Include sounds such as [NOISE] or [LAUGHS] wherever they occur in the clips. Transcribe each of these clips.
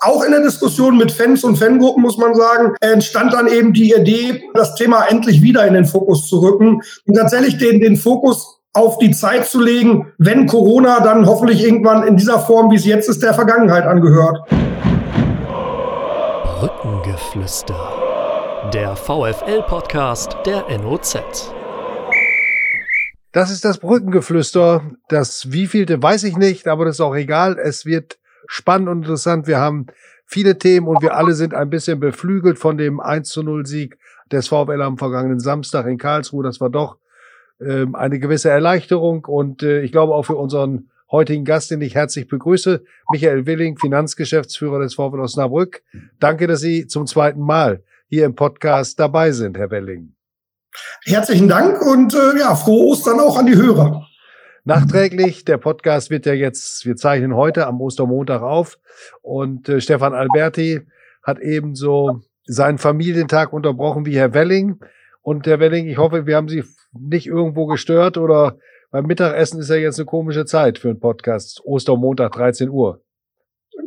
auch in der Diskussion mit Fans und Fangruppen, muss man sagen, entstand dann eben die Idee, das Thema endlich wieder in den Fokus zu rücken und tatsächlich den, den Fokus auf die Zeit zu legen, wenn Corona dann hoffentlich irgendwann in dieser Form, wie es jetzt ist, der Vergangenheit angehört. Brückengeflüster. Der VFL-Podcast der NOZ. Das ist das Brückengeflüster. Das wievielte weiß ich nicht, aber das ist auch egal. Es wird spannend und interessant. Wir haben viele Themen und wir alle sind ein bisschen beflügelt von dem 1 zu 0 Sieg des VfL am vergangenen Samstag in Karlsruhe. Das war doch ähm, eine gewisse Erleichterung und äh, ich glaube auch für unseren heutigen Gast, den ich herzlich begrüße, Michael Willing, Finanzgeschäftsführer des VfL Osnabrück. Danke, dass Sie zum zweiten Mal hier im Podcast dabei sind, Herr Willing. Herzlichen Dank und äh, ja, frohe Ostern auch an die Hörer. Nachträglich, der Podcast wird ja jetzt, wir zeichnen heute am Ostermontag auf und äh, Stefan Alberti hat ebenso seinen Familientag unterbrochen wie Herr Welling. Und Herr Welling, ich hoffe, wir haben Sie nicht irgendwo gestört oder beim Mittagessen ist ja jetzt eine komische Zeit für einen Podcast. Ostermontag, 13 Uhr.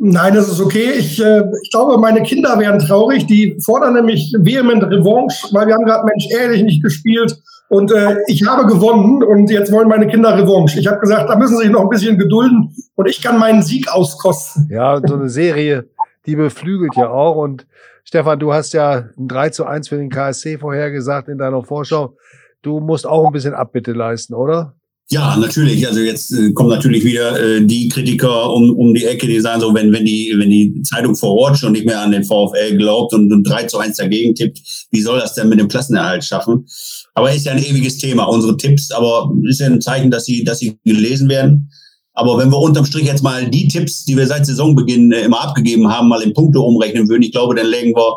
Nein, das ist okay. Ich, äh, ich glaube, meine Kinder wären traurig. Die fordern nämlich vehement Revanche, weil wir haben gerade Mensch ehrlich nicht gespielt. Und äh, ich habe gewonnen und jetzt wollen meine Kinder Revanche. Ich habe gesagt, da müssen sie sich noch ein bisschen gedulden und ich kann meinen Sieg auskosten. Ja, so eine Serie, die beflügelt ja auch. Und Stefan, du hast ja ein 3 zu 1 für den KSC vorhergesagt in deiner Vorschau. Du musst auch ein bisschen Abbitte leisten, oder? Ja, natürlich. Also jetzt äh, kommen natürlich wieder äh, die Kritiker um, um die Ecke, die sagen so, wenn, wenn die, wenn die Zeitung vor Ort schon nicht mehr an den VfL glaubt und, und 3 zu 1 dagegen tippt, wie soll das denn mit dem Klassenerhalt schaffen? Aber ist ja ein ewiges Thema, unsere Tipps, aber ist ja ein Zeichen, dass sie, dass sie gelesen werden. Aber wenn wir unterm Strich jetzt mal die Tipps, die wir seit Saisonbeginn äh, immer abgegeben haben, mal in Punkte umrechnen würden, ich glaube, dann legen wir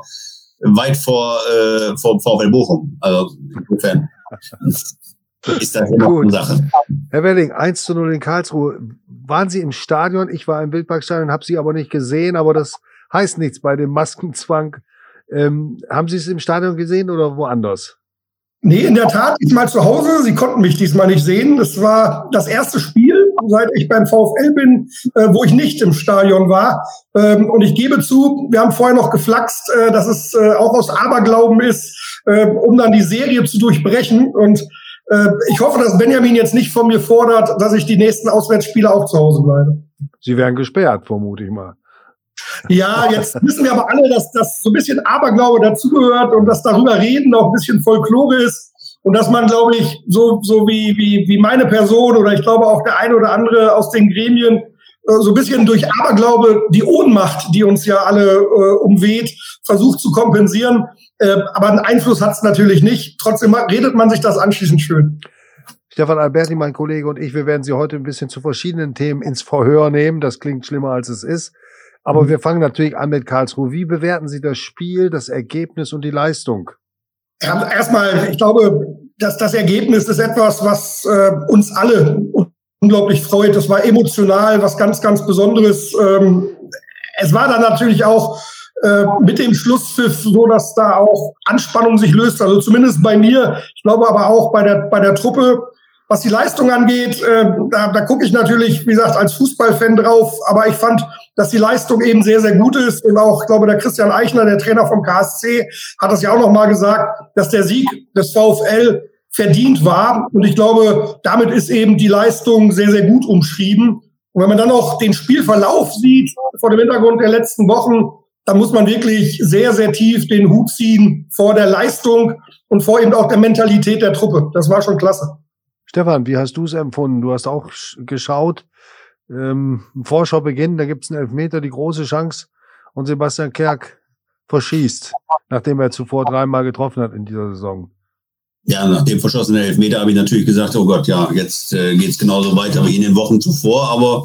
weit vor, äh, vor VfL Bochum. Also insofern [LAUGHS] ist das eine Sache. Herr Welling, 1 zu 0 in Karlsruhe. Waren Sie im Stadion? Ich war im Wildparkstadion, habe Sie aber nicht gesehen, aber das heißt nichts bei dem Maskenzwang. Ähm, haben Sie es im Stadion gesehen oder woanders? Nee, in der Tat, diesmal zu Hause. Sie konnten mich diesmal nicht sehen. Das war das erste Spiel, seit ich beim VfL bin, äh, wo ich nicht im Stadion war. Ähm, und ich gebe zu, wir haben vorher noch geflaxt, äh, dass es äh, auch aus Aberglauben ist, äh, um dann die Serie zu durchbrechen. Und äh, ich hoffe, dass Benjamin jetzt nicht von mir fordert, dass ich die nächsten Auswärtsspiele auch zu Hause bleibe. Sie werden gesperrt, vermute ich mal. Ja, jetzt [LAUGHS] wissen wir aber alle, dass das so ein bisschen Aberglaube dazugehört und dass darüber reden auch ein bisschen Folklore ist und dass man, glaube ich, so, so wie, wie, wie meine Person oder ich glaube auch der eine oder andere aus den Gremien, äh, so ein bisschen durch Aberglaube die Ohnmacht, die uns ja alle äh, umweht, versucht zu kompensieren. Äh, aber einen Einfluss hat es natürlich nicht. Trotzdem redet man sich das anschließend schön. Stefan Alberti, mein Kollege und ich, wir werden Sie heute ein bisschen zu verschiedenen Themen ins Verhör nehmen. Das klingt schlimmer, als es ist. Aber mhm. wir fangen natürlich an mit Karlsruhe. Wie bewerten Sie das Spiel, das Ergebnis und die Leistung? Erstmal, ich glaube, dass das Ergebnis ist etwas, was äh, uns alle unglaublich freut. Das war emotional, was ganz, ganz Besonderes. Ähm, es war dann natürlich auch äh, mit dem Schlusspfiff so, dass da auch Anspannung sich löst. Also zumindest bei mir. Ich glaube aber auch bei der, bei der Truppe. Was die Leistung angeht, äh, da, da gucke ich natürlich, wie gesagt, als Fußballfan drauf. Aber ich fand, dass die Leistung eben sehr, sehr gut ist. Und auch, ich glaube, der Christian Eichner, der Trainer vom KSC, hat das ja auch nochmal gesagt, dass der Sieg des VfL verdient war. Und ich glaube, damit ist eben die Leistung sehr, sehr gut umschrieben. Und wenn man dann auch den Spielverlauf sieht, vor dem Hintergrund der letzten Wochen, dann muss man wirklich sehr, sehr tief den Hut ziehen vor der Leistung und vor eben auch der Mentalität der Truppe. Das war schon klasse. Stefan, wie hast du es empfunden? Du hast auch geschaut, ähm, Vorschau beginnt, da gibt es einen Elfmeter, die große Chance und Sebastian Kerk verschießt, nachdem er zuvor dreimal getroffen hat in dieser Saison. Ja, nach dem verschossenen Elfmeter habe ich natürlich gesagt, oh Gott, ja, jetzt äh, geht es genauso weiter wie in den Wochen zuvor. Aber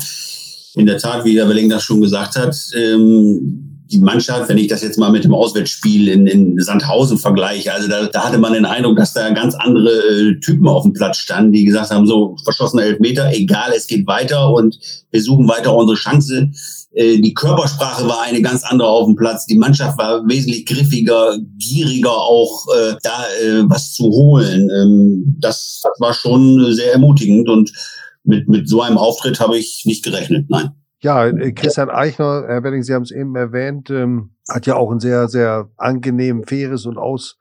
in der Tat, wie der Welling das schon gesagt hat, ähm, die Mannschaft, wenn ich das jetzt mal mit dem Auswärtsspiel in, in Sandhausen vergleiche, also da, da hatte man den Eindruck, dass da ganz andere äh, Typen auf dem Platz standen, die gesagt haben, so verschossene Elfmeter, egal, es geht weiter und wir suchen weiter unsere Chance. Äh, die Körpersprache war eine ganz andere auf dem Platz. Die Mannschaft war wesentlich griffiger, gieriger auch äh, da äh, was zu holen. Ähm, das war schon sehr ermutigend und mit, mit so einem Auftritt habe ich nicht gerechnet, nein. Ja, äh, Christian Eichner, Herr Welling, Sie haben es eben erwähnt, ähm, hat ja auch ein sehr, sehr angenehm, faires und aus,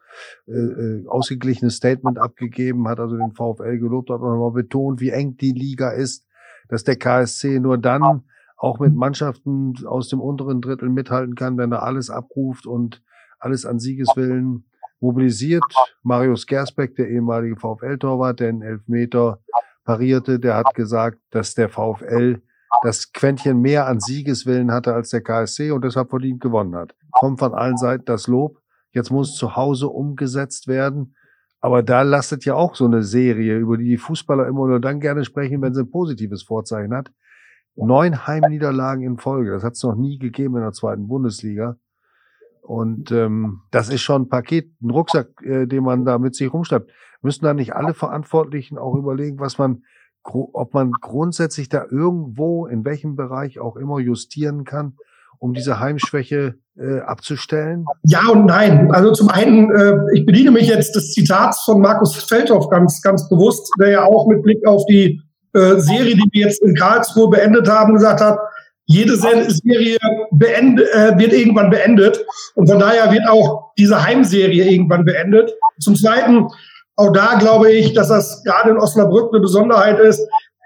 äh, äh ausgeglichenes Statement abgegeben, hat also den VfL gelobt, hat nochmal betont, wie eng die Liga ist, dass der KSC nur dann auch mit Mannschaften aus dem unteren Drittel mithalten kann, wenn er alles abruft und alles an Siegeswillen mobilisiert. Marius Gersbeck, der ehemalige VfL-Torwart, der einen Elfmeter parierte, der hat gesagt, dass der VfL das Quäntchen mehr an Siegeswillen hatte als der KSC und deshalb verdient gewonnen hat. Kommt von allen Seiten das Lob. Jetzt muss zu Hause umgesetzt werden. Aber da lastet ja auch so eine Serie, über die die Fußballer immer nur dann gerne sprechen, wenn sie ein positives Vorzeichen hat. Neun Heimniederlagen in Folge. Das hat es noch nie gegeben in der zweiten Bundesliga. Und ähm, das ist schon ein Paket, ein Rucksack, äh, den man da mit sich rumschleppt. Müssen da nicht alle Verantwortlichen auch überlegen, was man, ob man grundsätzlich da irgendwo, in welchem Bereich auch immer justieren kann, um diese Heimschwäche äh, abzustellen? Ja und nein. Also zum einen, äh, ich bediene mich jetzt des Zitats von Markus Feldhoff ganz, ganz bewusst, der ja auch mit Blick auf die äh, Serie, die wir jetzt in Karlsruhe beendet haben, gesagt hat, jede Serie beend, äh, wird irgendwann beendet. Und von daher wird auch diese Heimserie irgendwann beendet. Zum Zweiten, auch da glaube ich, dass das gerade in Osnabrück eine Besonderheit ist.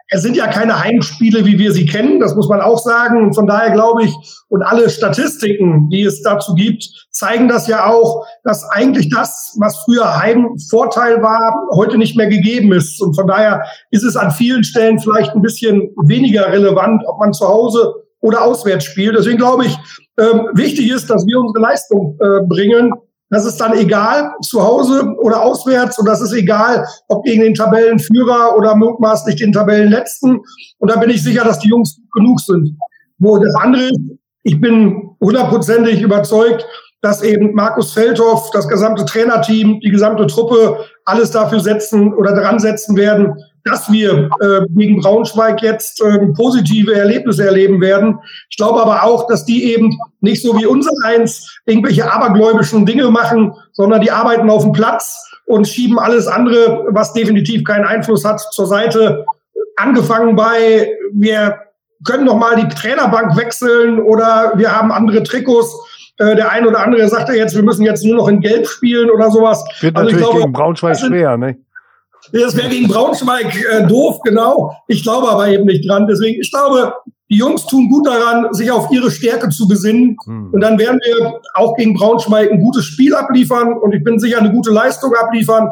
Es sind ja keine Heimspiele, wie wir sie kennen, das muss man auch sagen. Und von daher glaube ich, und alle Statistiken, die es dazu gibt, zeigen das ja auch, dass eigentlich das, was früher Heimvorteil war, heute nicht mehr gegeben ist. Und von daher ist es an vielen Stellen vielleicht ein bisschen weniger relevant, ob man zu Hause oder auswärts spielt. Deswegen glaube ich, ähm, wichtig ist, dass wir unsere Leistung äh, bringen das ist dann egal, zu Hause oder auswärts. Und das ist egal, ob gegen den Tabellenführer oder mutmaßlich den Tabellenletzten. Und da bin ich sicher, dass die Jungs genug sind. Wo das andere ist, ich bin hundertprozentig überzeugt, dass eben Markus Feldhoff, das gesamte Trainerteam, die gesamte Truppe alles dafür setzen oder dran setzen werden, dass wir äh, gegen Braunschweig jetzt äh, positive Erlebnisse erleben werden. Ich glaube aber auch, dass die eben nicht so wie unser eins irgendwelche abergläubischen Dinge machen, sondern die arbeiten auf dem Platz und schieben alles andere, was definitiv keinen Einfluss hat, zur Seite. Angefangen bei, wir können noch mal die Trainerbank wechseln oder wir haben andere Trikots. Äh, der ein oder andere sagt ja jetzt, wir müssen jetzt nur noch in Gelb spielen oder sowas. Wird also natürlich glaube, gegen Braunschweig schwer, ne? Das wäre gegen Braunschweig äh, doof, genau. Ich glaube aber eben nicht dran. Deswegen, ich glaube, die Jungs tun gut daran, sich auf ihre Stärke zu besinnen. Hm. Und dann werden wir auch gegen Braunschweig ein gutes Spiel abliefern und ich bin sicher eine gute Leistung abliefern.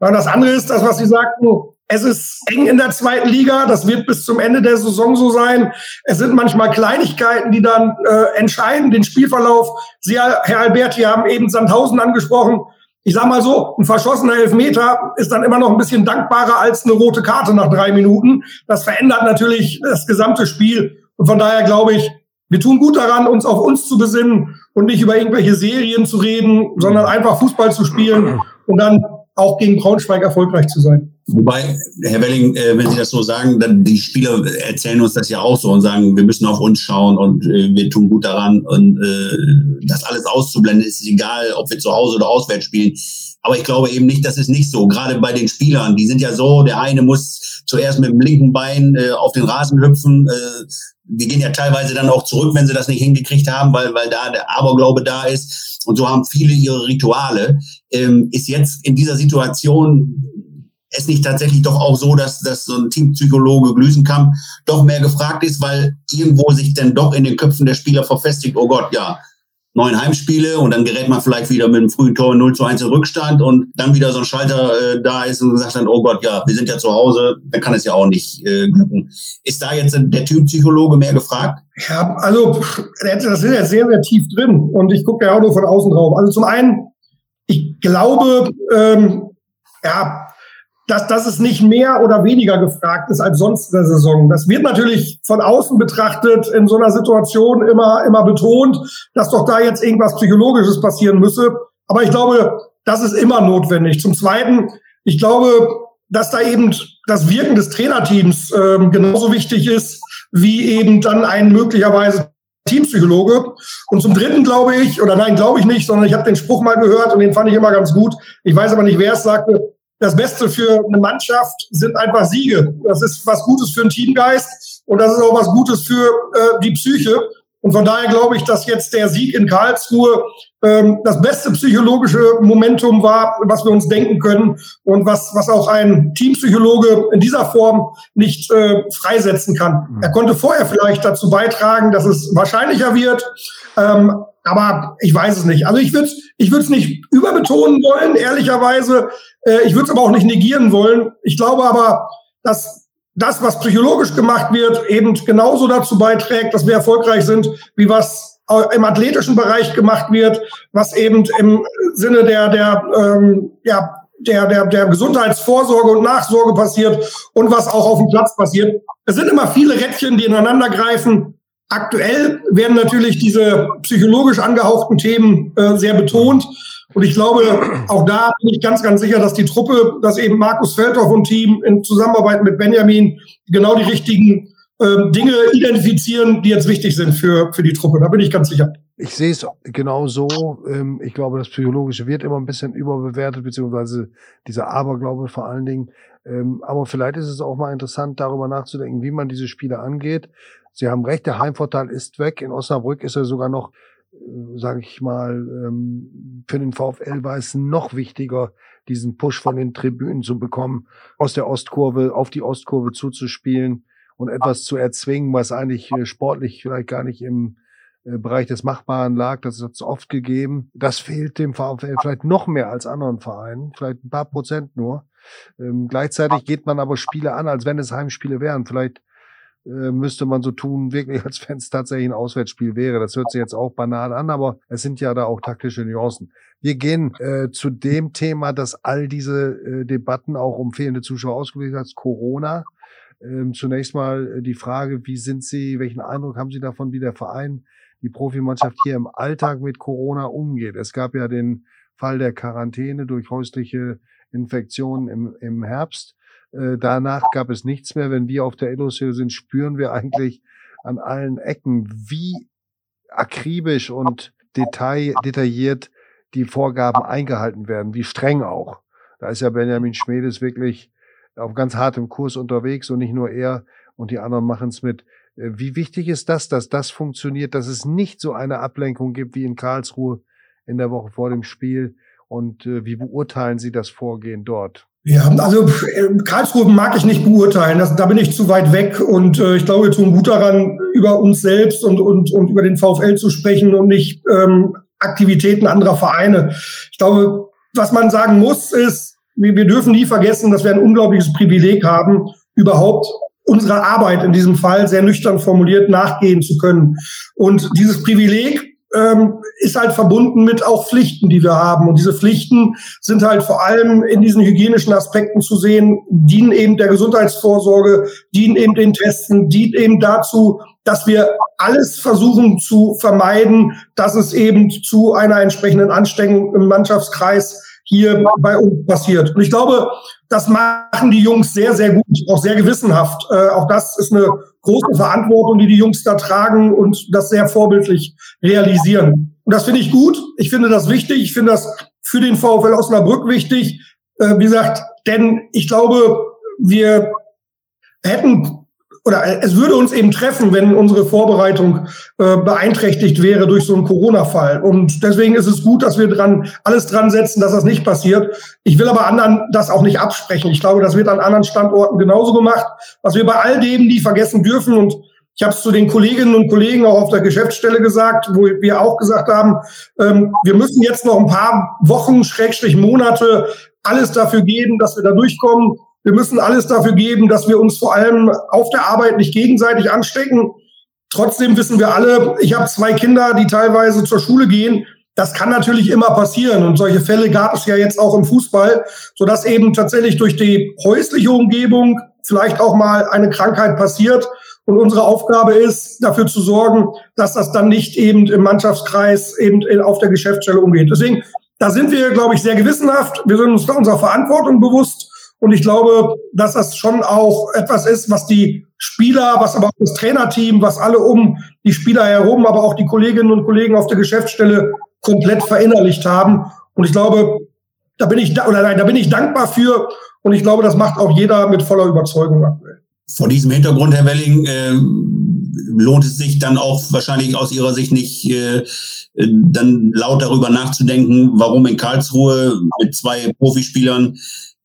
Und das andere ist das, was Sie sagten. Es ist eng in der zweiten Liga. Das wird bis zum Ende der Saison so sein. Es sind manchmal Kleinigkeiten, die dann äh, entscheiden, den Spielverlauf. Sie, Herr Alberti, haben eben Sandhausen angesprochen ich sag mal so, ein verschossener Elfmeter ist dann immer noch ein bisschen dankbarer als eine rote Karte nach drei Minuten. Das verändert natürlich das gesamte Spiel. Und von daher glaube ich, wir tun gut daran, uns auf uns zu besinnen und nicht über irgendwelche Serien zu reden, sondern einfach Fußball zu spielen und dann auch gegen Braunschweig erfolgreich zu sein. Wobei, Herr Welling, äh, wenn Sie das so sagen, dann die Spieler erzählen uns das ja auch so und sagen, wir müssen auf uns schauen und äh, wir tun gut daran und äh, das alles auszublenden ist egal, ob wir zu Hause oder auswärts spielen. Aber ich glaube eben nicht, das ist nicht so. Gerade bei den Spielern, die sind ja so, der eine muss zuerst mit dem linken Bein äh, auf den Rasen hüpfen. Äh, wir gehen ja teilweise dann auch zurück, wenn sie das nicht hingekriegt haben, weil, weil da der Aberglaube da ist. Und so haben viele ihre Rituale. Ähm, ist jetzt in dieser Situation es nicht tatsächlich doch auch so, dass, dass so ein Teampsychologe Glüsenkamp doch mehr gefragt ist, weil irgendwo sich dann doch in den Köpfen der Spieler verfestigt, oh Gott, ja, neun Heimspiele und dann gerät man vielleicht wieder mit einem frühen Tor 0 zu 1 in Rückstand und dann wieder so ein Schalter äh, da ist und sagt dann, oh Gott, ja, wir sind ja zu Hause, dann kann es ja auch nicht äh, glücken. Ist da jetzt der Typpsychologe mehr gefragt? Ja, also das ist ja sehr, sehr tief drin und ich gucke ja auch nur von außen drauf. Also zum einen, ich glaube, ähm, ja, dass, dass es nicht mehr oder weniger gefragt ist als sonst in der Saison. Das wird natürlich von außen betrachtet in so einer Situation immer, immer betont, dass doch da jetzt irgendwas Psychologisches passieren müsse. Aber ich glaube, das ist immer notwendig. Zum Zweiten, ich glaube, dass da eben das Wirken des Trainerteams ähm, genauso wichtig ist, wie eben dann ein möglicherweise Teampsychologe. Und zum Dritten glaube ich, oder nein, glaube ich nicht, sondern ich habe den Spruch mal gehört und den fand ich immer ganz gut. Ich weiß aber nicht, wer es sagte das Beste für eine Mannschaft sind einfach Siege. Das ist was Gutes für einen Teamgeist. und das ist auch was Gutes für äh, die Psyche. Und von daher glaube ich, dass jetzt der Sieg in Karlsruhe ähm, das beste psychologische Momentum war, was wir uns denken können und was, was auch ein Teampsychologe in dieser Form nicht äh, freisetzen kann. Mhm. Er konnte vorher vielleicht dazu beitragen, dass es wahrscheinlicher wird, ähm, aber ich weiß es nicht. Also ich würde es ich würd's nicht überbetonen wollen, ehrlicherweise. Äh, ich würde es aber auch nicht negieren wollen. Ich glaube aber, dass das, was psychologisch gemacht wird, eben genauso dazu beiträgt, dass wir erfolgreich sind, wie was im athletischen Bereich gemacht wird, was eben im Sinne der, der, ähm, ja, der, der, der Gesundheitsvorsorge und Nachsorge passiert und was auch auf dem Platz passiert. Es sind immer viele Rädchen, die ineinander greifen. Aktuell werden natürlich diese psychologisch angehauchten Themen äh, sehr betont. Und ich glaube, auch da bin ich ganz, ganz sicher, dass die Truppe, dass eben Markus Feldhoff und Team in Zusammenarbeit mit Benjamin genau die richtigen äh, Dinge identifizieren, die jetzt wichtig sind für, für die Truppe. Da bin ich ganz sicher. Ich sehe es genau so. Ähm, ich glaube, das Psychologische wird immer ein bisschen überbewertet, beziehungsweise dieser Aberglaube vor allen Dingen. Ähm, aber vielleicht ist es auch mal interessant, darüber nachzudenken, wie man diese Spiele angeht. Sie haben recht, der Heimvorteil ist weg. In Osnabrück ist er sogar noch äh, sage ich mal, ähm, für den VfL war es noch wichtiger, diesen Push von den Tribünen zu bekommen, aus der Ostkurve auf die Ostkurve zuzuspielen und etwas zu erzwingen, was eigentlich äh, sportlich vielleicht gar nicht im äh, Bereich des Machbaren lag. Das hat es oft gegeben. Das fehlt dem VfL vielleicht noch mehr als anderen Vereinen, vielleicht ein paar Prozent nur. Ähm, gleichzeitig geht man aber Spiele an, als wenn es Heimspiele wären. Vielleicht müsste man so tun, [LAUGHS] wirklich, als wenn es tatsächlich ein Auswärtsspiel wäre. Das hört sich jetzt auch banal an, aber es sind ja da auch taktische Nuancen. Wir gehen äh, zu dem Thema, dass all diese äh, Debatten auch um fehlende Zuschauer ausgelöst hat, Corona. Ähm, zunächst mal äh, die Frage, wie sind Sie, welchen Eindruck haben Sie davon, wie der Verein, die Profimannschaft hier im Alltag mit Corona umgeht? Es gab ja den Fall der Quarantäne durch häusliche Infektionen im, im Herbst. Äh, danach gab es nichts mehr. Wenn wir auf der Illusion sind, spüren wir eigentlich an allen Ecken, wie akribisch und detail, detailliert die Vorgaben eingehalten werden, wie streng auch. Da ist ja Benjamin Schmedes wirklich auf ganz hartem Kurs unterwegs und nicht nur er und die anderen machen es mit. Äh, wie wichtig ist das, dass das funktioniert, dass es nicht so eine Ablenkung gibt wie in Karlsruhe in der Woche vor dem Spiel? Und äh, wie beurteilen Sie das Vorgehen dort? Ja, also äh, Karlsruhe mag ich nicht beurteilen. Das, da bin ich zu weit weg und äh, ich glaube, wir tun gut daran, über uns selbst und, und, und über den VfL zu sprechen und nicht ähm, Aktivitäten anderer Vereine. Ich glaube, was man sagen muss, ist, wir, wir dürfen nie vergessen, dass wir ein unglaubliches Privileg haben, überhaupt unserer Arbeit in diesem Fall sehr nüchtern formuliert nachgehen zu können. Und dieses Privileg ähm, ist halt verbunden mit auch Pflichten, die wir haben. Und diese Pflichten sind halt vor allem in diesen hygienischen Aspekten zu sehen, dienen eben der Gesundheitsvorsorge, dienen eben den Testen, dienen eben dazu, dass wir alles versuchen zu vermeiden, dass es eben zu einer entsprechenden Ansteckung im Mannschaftskreis hier bei uns passiert. Und ich glaube, das machen die Jungs sehr, sehr gut, auch sehr gewissenhaft. Äh, auch das ist eine große Verantwortung, die die Jungs da tragen und das sehr vorbildlich realisieren. Und das finde ich gut. Ich finde das wichtig. Ich finde das für den VfL Osnabrück wichtig. Äh, wie gesagt, denn ich glaube, wir hätten oder es würde uns eben treffen, wenn unsere Vorbereitung äh, beeinträchtigt wäre durch so einen Corona-Fall. Und deswegen ist es gut, dass wir dran alles dran setzen, dass das nicht passiert. Ich will aber anderen das auch nicht absprechen. Ich glaube, das wird an anderen Standorten genauso gemacht. Was wir bei all denen, die vergessen dürfen und ich habe es zu den Kolleginnen und Kollegen auch auf der Geschäftsstelle gesagt, wo wir auch gesagt haben, ähm, wir müssen jetzt noch ein paar Wochen, Schrägstrich Monate alles dafür geben, dass wir da durchkommen. Wir müssen alles dafür geben, dass wir uns vor allem auf der Arbeit nicht gegenseitig anstecken. Trotzdem wissen wir alle, ich habe zwei Kinder, die teilweise zur Schule gehen. Das kann natürlich immer passieren. Und solche Fälle gab es ja jetzt auch im Fußball, sodass eben tatsächlich durch die häusliche Umgebung vielleicht auch mal eine Krankheit passiert. Und unsere Aufgabe ist, dafür zu sorgen, dass das dann nicht eben im Mannschaftskreis eben auf der Geschäftsstelle umgeht. Deswegen, da sind wir, glaube ich, sehr gewissenhaft. Wir sind uns unserer Verantwortung bewusst. Und ich glaube, dass das schon auch etwas ist, was die Spieler, was aber auch das Trainerteam, was alle um die Spieler herum, aber auch die Kolleginnen und Kollegen auf der Geschäftsstelle komplett verinnerlicht haben. Und ich glaube, da bin ich, oder nein, da bin ich dankbar für. Und ich glaube, das macht auch jeder mit voller Überzeugung aktuell. Vor diesem Hintergrund, Herr Welling, äh, lohnt es sich dann auch wahrscheinlich aus Ihrer Sicht nicht, äh, dann laut darüber nachzudenken, warum in Karlsruhe mit zwei Profispielern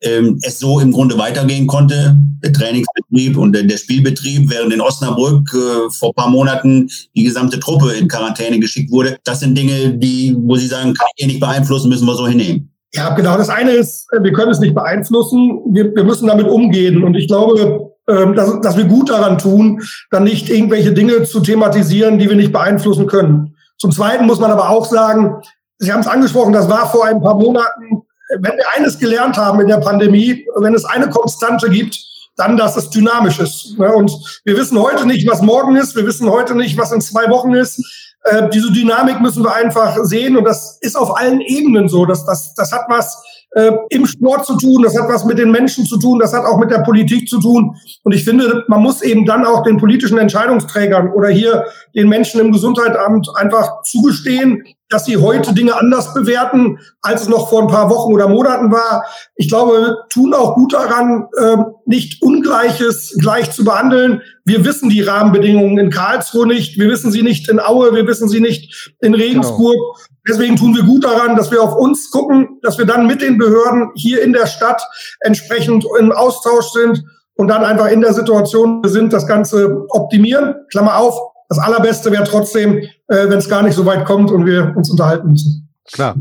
ähm, es so im Grunde weitergehen konnte, der Trainingsbetrieb und der, Spielbetrieb, während in Osnabrück äh, vor paar Monaten die gesamte Truppe in Quarantäne geschickt wurde. Das sind Dinge, die, wo Sie sagen, kann ich eh nicht beeinflussen, müssen wir so hinnehmen. Ja, genau. Das eine ist, äh, wir können es nicht beeinflussen. Wir, wir müssen damit umgehen. Und ich glaube, ähm, dass, dass wir gut daran tun, dann nicht irgendwelche Dinge zu thematisieren, die wir nicht beeinflussen können. Zum Zweiten muss man aber auch sagen, Sie haben es angesprochen, das war vor ein paar Monaten wenn wir eines gelernt haben in der Pandemie, wenn es eine Konstante gibt, dann, dass es dynamisch ist. Ne? Und wir wissen heute nicht, was morgen ist. Wir wissen heute nicht, was in zwei Wochen ist. Äh, diese Dynamik müssen wir einfach sehen. Und das ist auf allen Ebenen so. Das, das, das hat was äh, im Sport zu tun, das hat was mit den Menschen zu tun, das hat auch mit der Politik zu tun. Und ich finde, man muss eben dann auch den politischen Entscheidungsträgern oder hier den Menschen im Gesundheitsamt einfach zugestehen, dass sie heute Dinge anders bewerten, als es noch vor ein paar Wochen oder Monaten war. Ich glaube, tun auch gut daran, ähm, nicht Ungleiches gleich zu behandeln. Wir wissen die Rahmenbedingungen in Karlsruhe nicht, wir wissen sie nicht in Aue, wir wissen sie nicht in Regensburg. Genau. Deswegen tun wir gut daran, dass wir auf uns gucken, dass wir dann mit den Behörden hier in der Stadt entsprechend im Austausch sind und dann einfach in der Situation sind, das Ganze optimieren. Klammer auf, das Allerbeste wäre trotzdem, äh, wenn es gar nicht so weit kommt und wir uns unterhalten müssen. Klar.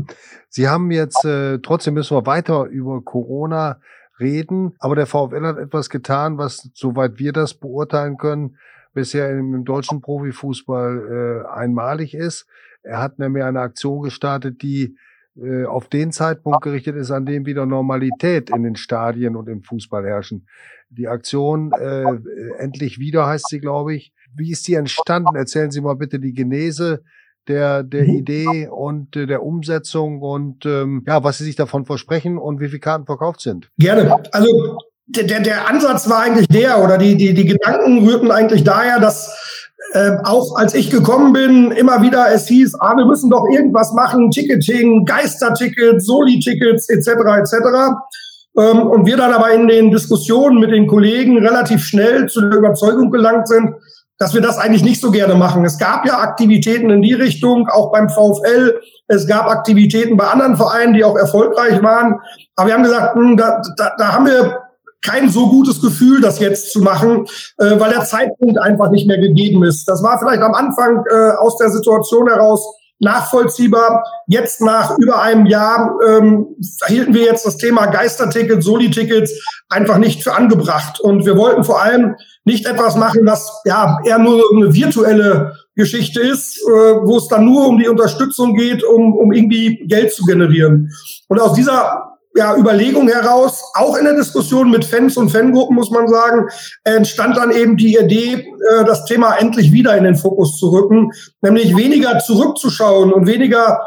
Sie haben jetzt, äh, trotzdem müssen wir weiter über Corona reden, aber der VfL hat etwas getan, was, soweit wir das beurteilen können, bisher im, im deutschen Profifußball äh, einmalig ist. Er hat nämlich eine Aktion gestartet, die äh, auf den Zeitpunkt gerichtet ist, an dem wieder Normalität in den Stadien und im Fußball herrschen. Die Aktion äh, endlich wieder heißt sie, glaube ich. Wie ist die entstanden? Erzählen Sie mal bitte die Genese der, der mhm. Idee und äh, der Umsetzung und ähm, ja, was Sie sich davon versprechen und wie viele Karten verkauft sind. Gerne. Also der, der, der Ansatz war eigentlich der oder die, die, die Gedanken rührten eigentlich daher, dass äh, auch als ich gekommen bin, immer wieder es hieß, ah, wir müssen doch irgendwas machen, Ticketing, Geistertickets, Soli-Tickets etc. etc. Ähm, und wir dann aber in den Diskussionen mit den Kollegen relativ schnell zu der Überzeugung gelangt sind, dass wir das eigentlich nicht so gerne machen. Es gab ja Aktivitäten in die Richtung, auch beim VfL. Es gab Aktivitäten bei anderen Vereinen, die auch erfolgreich waren. Aber wir haben gesagt, hm, da, da, da haben wir kein so gutes Gefühl, das jetzt zu machen, äh, weil der Zeitpunkt einfach nicht mehr gegeben ist. Das war vielleicht am Anfang äh, aus der Situation heraus nachvollziehbar. Jetzt nach über einem Jahr ähm, hielten wir jetzt das Thema Geistertickets, Soli-Tickets einfach nicht für angebracht. Und wir wollten vor allem nicht etwas machen, was ja eher nur eine virtuelle Geschichte ist, äh, wo es dann nur um die Unterstützung geht, um, um irgendwie Geld zu generieren. Und aus dieser ja, Überlegung heraus, auch in der Diskussion mit Fans und Fangruppen, muss man sagen, entstand dann eben die Idee, äh, das Thema endlich wieder in den Fokus zu rücken, nämlich weniger zurückzuschauen und weniger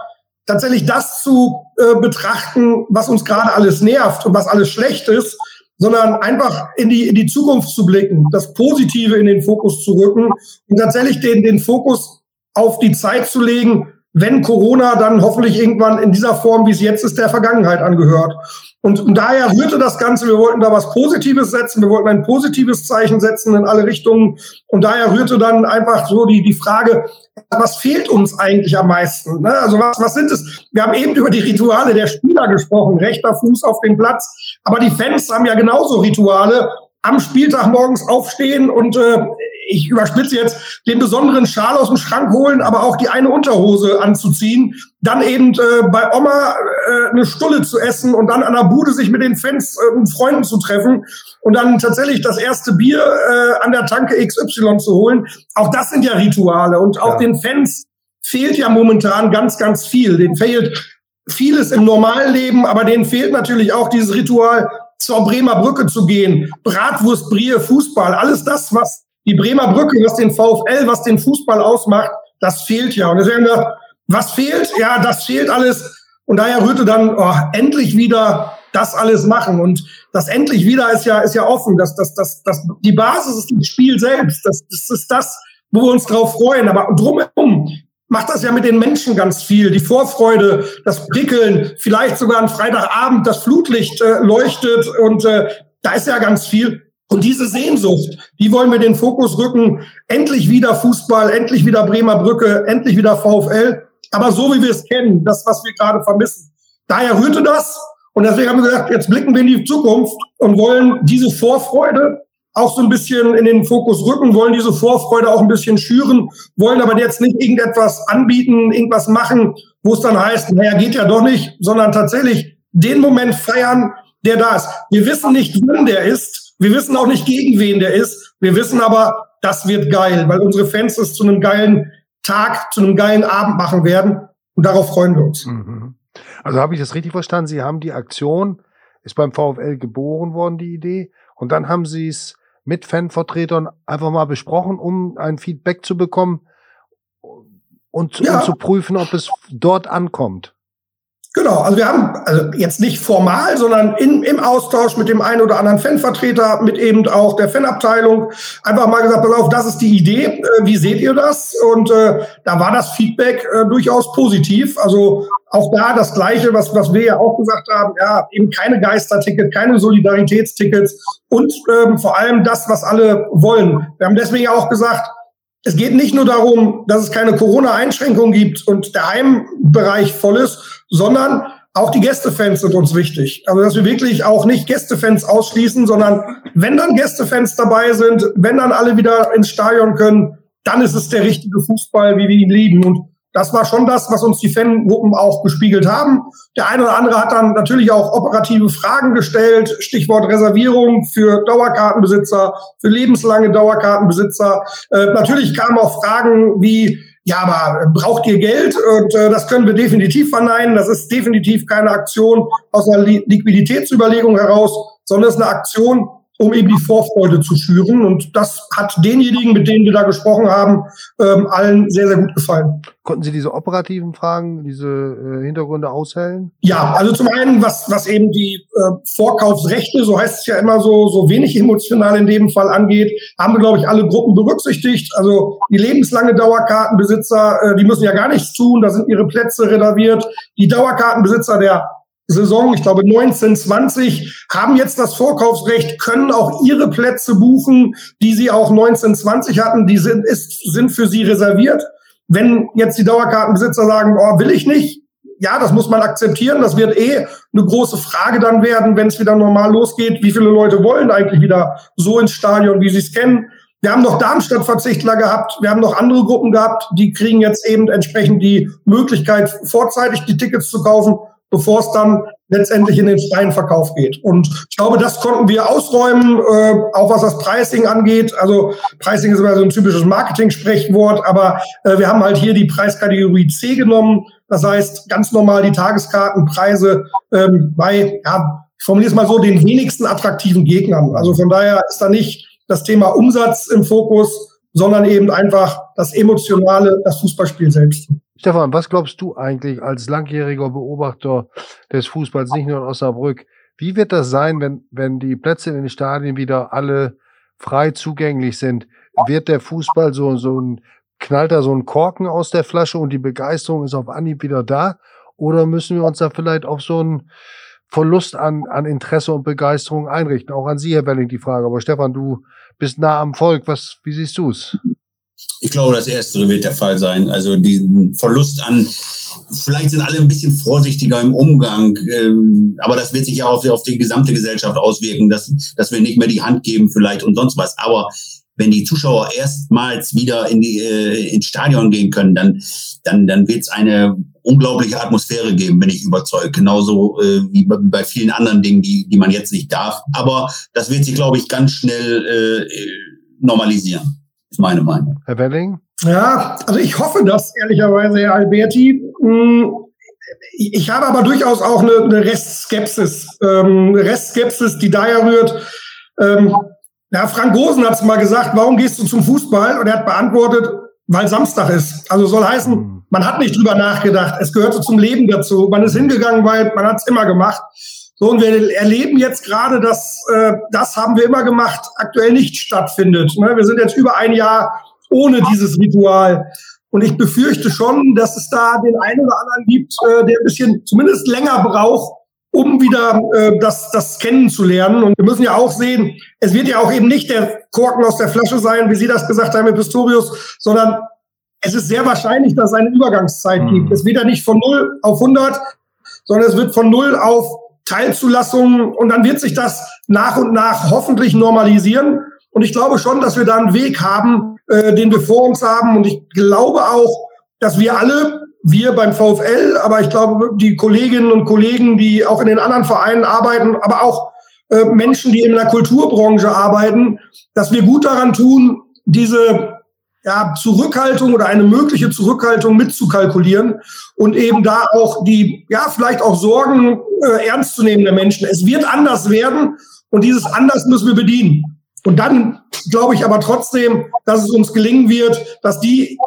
tatsächlich das zu äh, betrachten, was uns gerade alles nervt und was alles schlecht ist, sondern einfach in die, in die Zukunft zu blicken, das Positive in den Fokus zu rücken und tatsächlich den, den Fokus auf die Zeit zu legen, wenn Corona dann hoffentlich irgendwann in dieser Form, wie es jetzt ist, der Vergangenheit angehört. Und, und daher rührte das Ganze, wir wollten da was Positives setzen, wir wollten ein positives Zeichen setzen in alle Richtungen. Und daher rührte dann einfach so die, die Frage, was fehlt uns eigentlich am meisten? Ne? Also was, was sind es? Wir haben eben über die Rituale der Spieler gesprochen, rechter Fuß auf dem Platz. Aber die Fans haben ja genauso Rituale am Spieltag morgens aufstehen und äh, ich überspitze jetzt, den besonderen Schal aus dem Schrank holen, aber auch die eine Unterhose anzuziehen, dann eben äh, bei Oma äh, eine Stulle zu essen und dann an der Bude sich mit den Fans äh, und Freunden zu treffen und dann tatsächlich das erste Bier äh, an der Tanke XY zu holen. Auch das sind ja Rituale und auch ja. den Fans fehlt ja momentan ganz, ganz viel. Den fehlt vieles im normalen Leben, aber denen fehlt natürlich auch dieses Ritual, zur Bremer Brücke zu gehen, Bratwurst, Brie, Fußball, alles das, was die Bremer Brücke, was den VfL, was den Fußball ausmacht, das fehlt ja. Und deswegen, was fehlt? Ja, das fehlt alles. Und daher rührte dann oh, endlich wieder das alles machen. Und das endlich wieder ist ja, ist ja offen. Das, das, das, das, die Basis ist das Spiel selbst. Das, das ist das, wo wir uns drauf freuen. Aber drumherum macht das ja mit den Menschen ganz viel. Die Vorfreude, das Prickeln, vielleicht sogar ein Freitagabend, das Flutlicht äh, leuchtet und äh, da ist ja ganz viel. Und diese Sehnsucht, die wollen wir den Fokus rücken. Endlich wieder Fußball, endlich wieder Bremer Brücke, endlich wieder VfL. Aber so wie wir es kennen, das, was wir gerade vermissen. Daher rührte das. Und deswegen haben wir gesagt, jetzt blicken wir in die Zukunft und wollen diese Vorfreude auch so ein bisschen in den Fokus rücken, wollen diese Vorfreude auch ein bisschen schüren, wollen aber jetzt nicht irgendetwas anbieten, irgendwas machen, wo es dann heißt, naja, geht ja doch nicht, sondern tatsächlich den Moment feiern, der da ist. Wir wissen nicht, wann der ist. Wir wissen auch nicht, gegen wen der ist. Wir wissen aber, das wird geil, weil unsere Fans es zu einem geilen Tag, zu einem geilen Abend machen werden. Und darauf freuen wir uns. Mhm. Also habe ich das richtig verstanden? Sie haben die Aktion, ist beim VfL geboren worden, die Idee. Und dann haben Sie es mit Fanvertretern einfach mal besprochen, um ein Feedback zu bekommen und, ja. und zu prüfen, ob es dort ankommt. Genau, also wir haben also jetzt nicht formal, sondern in, im Austausch mit dem einen oder anderen Fanvertreter, mit eben auch der Fanabteilung, einfach mal gesagt, pass auf, das ist die Idee, äh, wie seht ihr das? Und äh, da war das Feedback äh, durchaus positiv. Also auch da das Gleiche, was, was wir ja auch gesagt haben, ja, eben keine Geisterticket, keine Solidaritätstickets und ähm, vor allem das, was alle wollen. Wir haben deswegen auch gesagt, es geht nicht nur darum, dass es keine Corona-Einschränkungen gibt und der Heimbereich voll ist, sondern auch die Gästefans sind uns wichtig. Also, dass wir wirklich auch nicht Gästefans ausschließen, sondern wenn dann Gästefans dabei sind, wenn dann alle wieder ins Stadion können, dann ist es der richtige Fußball, wie wir ihn lieben. Und das war schon das, was uns die Fangruppen auch gespiegelt haben. Der eine oder andere hat dann natürlich auch operative Fragen gestellt, Stichwort Reservierung für Dauerkartenbesitzer, für lebenslange Dauerkartenbesitzer. Äh, natürlich kamen auch Fragen wie, ja, aber braucht ihr Geld? Und äh, das können wir definitiv verneinen. Das ist definitiv keine Aktion aus einer Liquiditätsüberlegung heraus, sondern es ist eine Aktion, um eben die Vorfreude zu schüren. Und das hat denjenigen, mit denen wir da gesprochen haben, ähm, allen sehr, sehr gut gefallen. Konnten Sie diese operativen Fragen, diese äh, Hintergründe aushellen? Ja, also zum einen, was, was eben die äh, Vorkaufsrechte, so heißt es ja immer so, so wenig emotional in dem Fall angeht, haben wir, glaube ich, alle Gruppen berücksichtigt. Also die lebenslange Dauerkartenbesitzer, äh, die müssen ja gar nichts tun, da sind ihre Plätze reserviert. Die Dauerkartenbesitzer der Saison, ich glaube 1920, haben jetzt das Vorkaufsrecht, können auch ihre Plätze buchen, die sie auch 1920 hatten, die sind, ist, sind für sie reserviert. Wenn jetzt die Dauerkartenbesitzer sagen, oh, will ich nicht, ja, das muss man akzeptieren. Das wird eh eine große Frage dann werden, wenn es wieder normal losgeht. Wie viele Leute wollen eigentlich wieder so ins Stadion, wie sie es kennen? Wir haben noch Darmstadt-Verzichtler gehabt. Wir haben noch andere Gruppen gehabt. Die kriegen jetzt eben entsprechend die Möglichkeit, vorzeitig die Tickets zu kaufen bevor es dann letztendlich in den freien Verkauf geht. Und ich glaube, das konnten wir ausräumen, äh, auch was das Pricing angeht. Also Pricing ist immer so ein typisches Marketing-Sprechwort, aber äh, wir haben halt hier die Preiskategorie C genommen. Das heißt, ganz normal die Tageskartenpreise ähm, bei, ja, ich formuliere es mal so, den wenigsten attraktiven Gegnern. Also von daher ist da nicht das Thema Umsatz im Fokus, sondern eben einfach das Emotionale, das Fußballspiel selbst. Stefan, was glaubst du eigentlich als langjähriger Beobachter des Fußballs, nicht nur in Osnabrück, wie wird das sein, wenn, wenn die Plätze in den Stadien wieder alle frei zugänglich sind? Wird der Fußball so, so ein, knallt da so ein Korken aus der Flasche und die Begeisterung ist auf Anhieb wieder da? Oder müssen wir uns da vielleicht auf so einen Verlust an, an Interesse und Begeisterung einrichten? Auch an Sie, Herr Welling, die Frage. Aber Stefan, du bist nah am Volk. Was, wie siehst du es? Ich glaube, das Erste wird der Fall sein. Also diesen Verlust an, vielleicht sind alle ein bisschen vorsichtiger im Umgang, ähm, aber das wird sich ja auf, auf die gesamte Gesellschaft auswirken, dass, dass wir nicht mehr die Hand geben vielleicht und sonst was. Aber wenn die Zuschauer erstmals wieder in die, äh, ins Stadion gehen können, dann, dann, dann wird es eine unglaubliche Atmosphäre geben, bin ich überzeugt. Genauso äh, wie bei, vielen anderen Dingen, die, die man jetzt nicht darf. Aber das wird sich, glaube ich, ganz schnell äh, normalisieren ist meine Meinung. Herr Welling? Ja, also ich hoffe das ehrlicherweise, Herr Alberti. Hm, ich habe aber durchaus auch eine, eine Restskepsis. Ähm, Restskepsis, die daher rührt. Ähm, ja, Frank Gosen hat es mal gesagt, warum gehst du zum Fußball? Und er hat beantwortet, weil Samstag ist. Also soll heißen, hm. man hat nicht drüber nachgedacht. Es gehörte zum Leben dazu. Man ist hingegangen, weil man hat es immer gemacht. So, und wir erleben jetzt gerade, dass äh, das haben wir immer gemacht, aktuell nicht stattfindet. Ne? Wir sind jetzt über ein Jahr ohne dieses Ritual. Und ich befürchte schon, dass es da den einen oder anderen gibt, äh, der ein bisschen zumindest länger braucht, um wieder äh, das, das kennenzulernen. Und wir müssen ja auch sehen, es wird ja auch eben nicht der Korken aus der Flasche sein, wie Sie das gesagt haben mit Pistorius, sondern es ist sehr wahrscheinlich, dass es eine Übergangszeit mhm. gibt. Es wird ja nicht von 0 auf 100, sondern es wird von 0 auf Teilzulassungen und dann wird sich das nach und nach hoffentlich normalisieren. Und ich glaube schon, dass wir da einen Weg haben, äh, den wir vor uns haben. Und ich glaube auch, dass wir alle, wir beim VfL, aber ich glaube, die Kolleginnen und Kollegen, die auch in den anderen Vereinen arbeiten, aber auch äh, Menschen, die in der Kulturbranche arbeiten, dass wir gut daran tun, diese ja, Zurückhaltung oder eine mögliche Zurückhaltung mitzukalkulieren und eben da auch die, ja, vielleicht auch Sorgen äh, ernst zu nehmen der Menschen. Es wird anders werden und dieses anders müssen wir bedienen. Und dann glaube ich aber trotzdem, dass es uns gelingen wird, dass die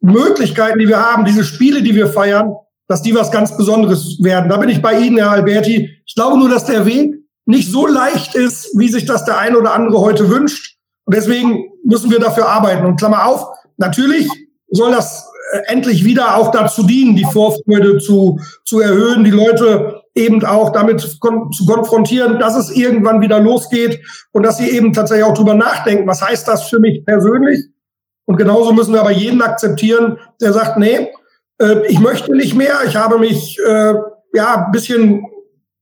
Möglichkeiten, die wir haben, diese Spiele, die wir feiern, dass die was ganz Besonderes werden. Da bin ich bei Ihnen, Herr Alberti. Ich glaube nur, dass der Weg nicht so leicht ist, wie sich das der eine oder andere heute wünscht. Und deswegen müssen wir dafür arbeiten. Und Klammer auf, natürlich soll das äh, endlich wieder auch dazu dienen, die Vorfreude zu, zu erhöhen, die Leute eben auch damit zu konfrontieren, dass es irgendwann wieder losgeht und dass sie eben tatsächlich auch drüber nachdenken, was heißt das für mich persönlich? Und genauso müssen wir aber jeden akzeptieren, der sagt, nee, äh, ich möchte nicht mehr, ich habe mich äh, ja ein bisschen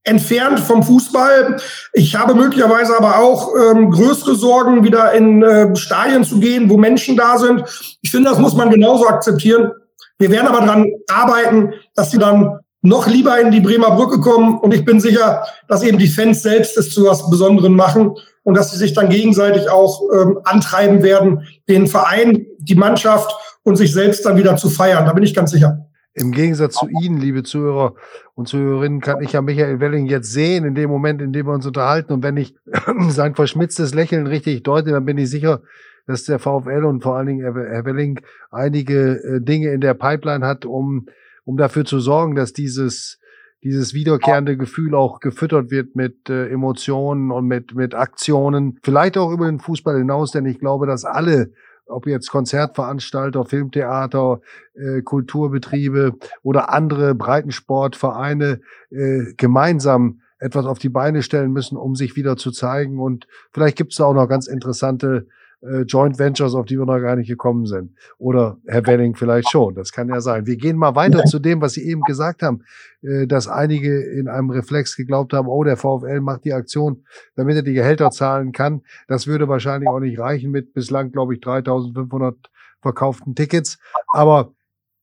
entfernt vom Fußball. Ich habe möglicherweise aber auch ähm, größere Sorgen, wieder in äh, Stadien zu gehen, wo Menschen da sind. Ich finde, das muss man genauso akzeptieren. Wir werden aber daran arbeiten, dass sie dann noch lieber in die Bremer Brücke kommen. Und ich bin sicher, dass eben die Fans selbst es zu was Besonderem machen und dass sie sich dann gegenseitig auch ähm, antreiben werden, den Verein, die Mannschaft und sich selbst dann wieder zu feiern. Da bin ich ganz sicher. Im Gegensatz zu Ihnen, liebe Zuhörer und Zuhörerinnen, kann ich ja Michael Welling jetzt sehen, in dem Moment, in dem wir uns unterhalten. Und wenn ich [CLEARS THROAT] sein verschmitztes Lächeln richtig deute, dann bin ich sicher, dass der VfL und vor allen Dingen Herr Welling einige äh, Dinge in der Pipeline hat, um, um dafür zu sorgen, dass dieses, dieses wiederkehrende Gefühl auch gefüttert wird mit äh, Emotionen und mit, mit Aktionen. Vielleicht auch über den Fußball hinaus, denn ich glaube, dass alle ob jetzt Konzertveranstalter, Filmtheater, äh, Kulturbetriebe oder andere Breitensportvereine äh, gemeinsam etwas auf die Beine stellen müssen, um sich wieder zu zeigen. Und vielleicht gibt es auch noch ganz interessante äh, Joint Ventures, auf die wir noch gar nicht gekommen sind. Oder Herr Welling vielleicht schon. Das kann ja sein. Wir gehen mal weiter zu dem, was Sie eben gesagt haben, äh, dass einige in einem Reflex geglaubt haben, oh, der VfL macht die Aktion, damit er die Gehälter zahlen kann. Das würde wahrscheinlich auch nicht reichen mit bislang, glaube ich, 3500 verkauften Tickets. Aber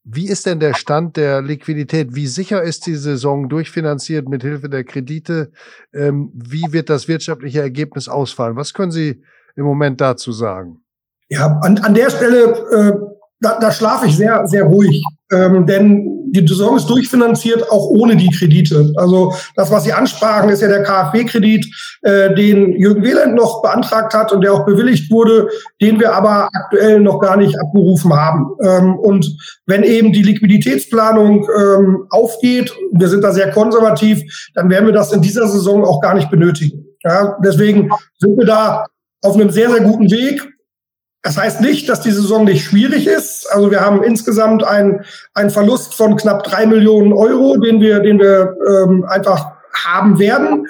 wie ist denn der Stand der Liquidität? Wie sicher ist die Saison durchfinanziert mit Hilfe der Kredite? Ähm, wie wird das wirtschaftliche Ergebnis ausfallen? Was können Sie im Moment dazu sagen? Ja, an, an der Stelle, äh, da, da schlafe ich sehr, sehr ruhig. Ähm, denn die Saison ist durchfinanziert, auch ohne die Kredite. Also das, was Sie ansprachen, ist ja der KfW-Kredit, äh, den Jürgen Wieland noch beantragt hat und der auch bewilligt wurde, den wir aber aktuell noch gar nicht abgerufen haben. Ähm, und wenn eben die Liquiditätsplanung ähm, aufgeht, wir sind da sehr konservativ, dann werden wir das in dieser Saison auch gar nicht benötigen. Ja, deswegen sind wir da auf einem sehr, sehr guten Weg. Das heißt nicht, dass die Saison nicht schwierig ist. Also wir haben insgesamt einen, einen Verlust von knapp drei Millionen Euro, den wir, den wir ähm, einfach haben werden.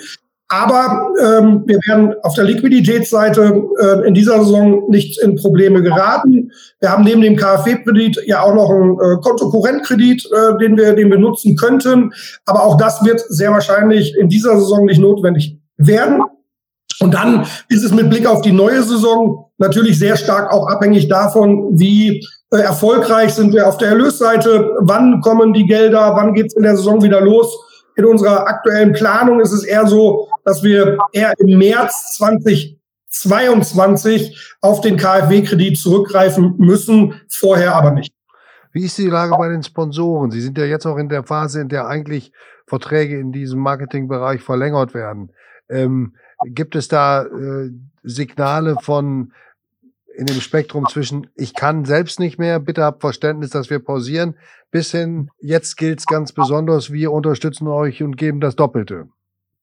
Aber ähm, wir werden auf der Liquiditätsseite äh, in dieser Saison nicht in Probleme geraten. Wir haben neben dem KfW-Kredit ja auch noch einen äh, Kontokorrentkredit, äh, den, wir, den wir nutzen könnten. Aber auch das wird sehr wahrscheinlich in dieser Saison nicht notwendig werden. Und dann ist es mit Blick auf die neue Saison natürlich sehr stark auch abhängig davon, wie äh, erfolgreich sind wir auf der Erlösseite, wann kommen die Gelder, wann geht's in der Saison wieder los. In unserer aktuellen Planung ist es eher so, dass wir eher im März 2022 auf den KfW-Kredit zurückgreifen müssen, vorher aber nicht. Wie ist die Lage bei den Sponsoren? Sie sind ja jetzt auch in der Phase, in der eigentlich Verträge in diesem Marketingbereich verlängert werden. Ähm, Gibt es da äh, Signale von in dem Spektrum zwischen ich kann selbst nicht mehr, bitte habt Verständnis, dass wir pausieren, bis hin jetzt gilt's ganz besonders, wir unterstützen euch und geben das Doppelte?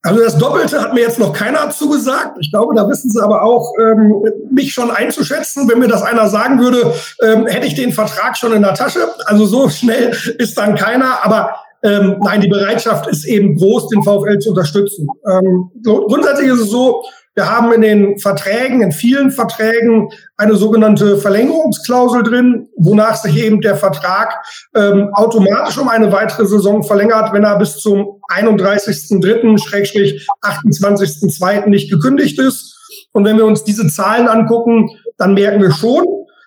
Also das Doppelte hat mir jetzt noch keiner zugesagt. Ich glaube, da wissen sie aber auch, ähm, mich schon einzuschätzen. Wenn mir das einer sagen würde, ähm, hätte ich den Vertrag schon in der Tasche. Also so schnell ist dann keiner. Aber ähm, nein, die Bereitschaft ist eben groß, den VfL zu unterstützen. Ähm, grundsätzlich ist es so, wir haben in den Verträgen, in vielen Verträgen eine sogenannte Verlängerungsklausel drin, wonach sich eben der Vertrag ähm, automatisch um eine weitere Saison verlängert, wenn er bis zum 31.03.28.02. nicht gekündigt ist. Und wenn wir uns diese Zahlen angucken, dann merken wir schon,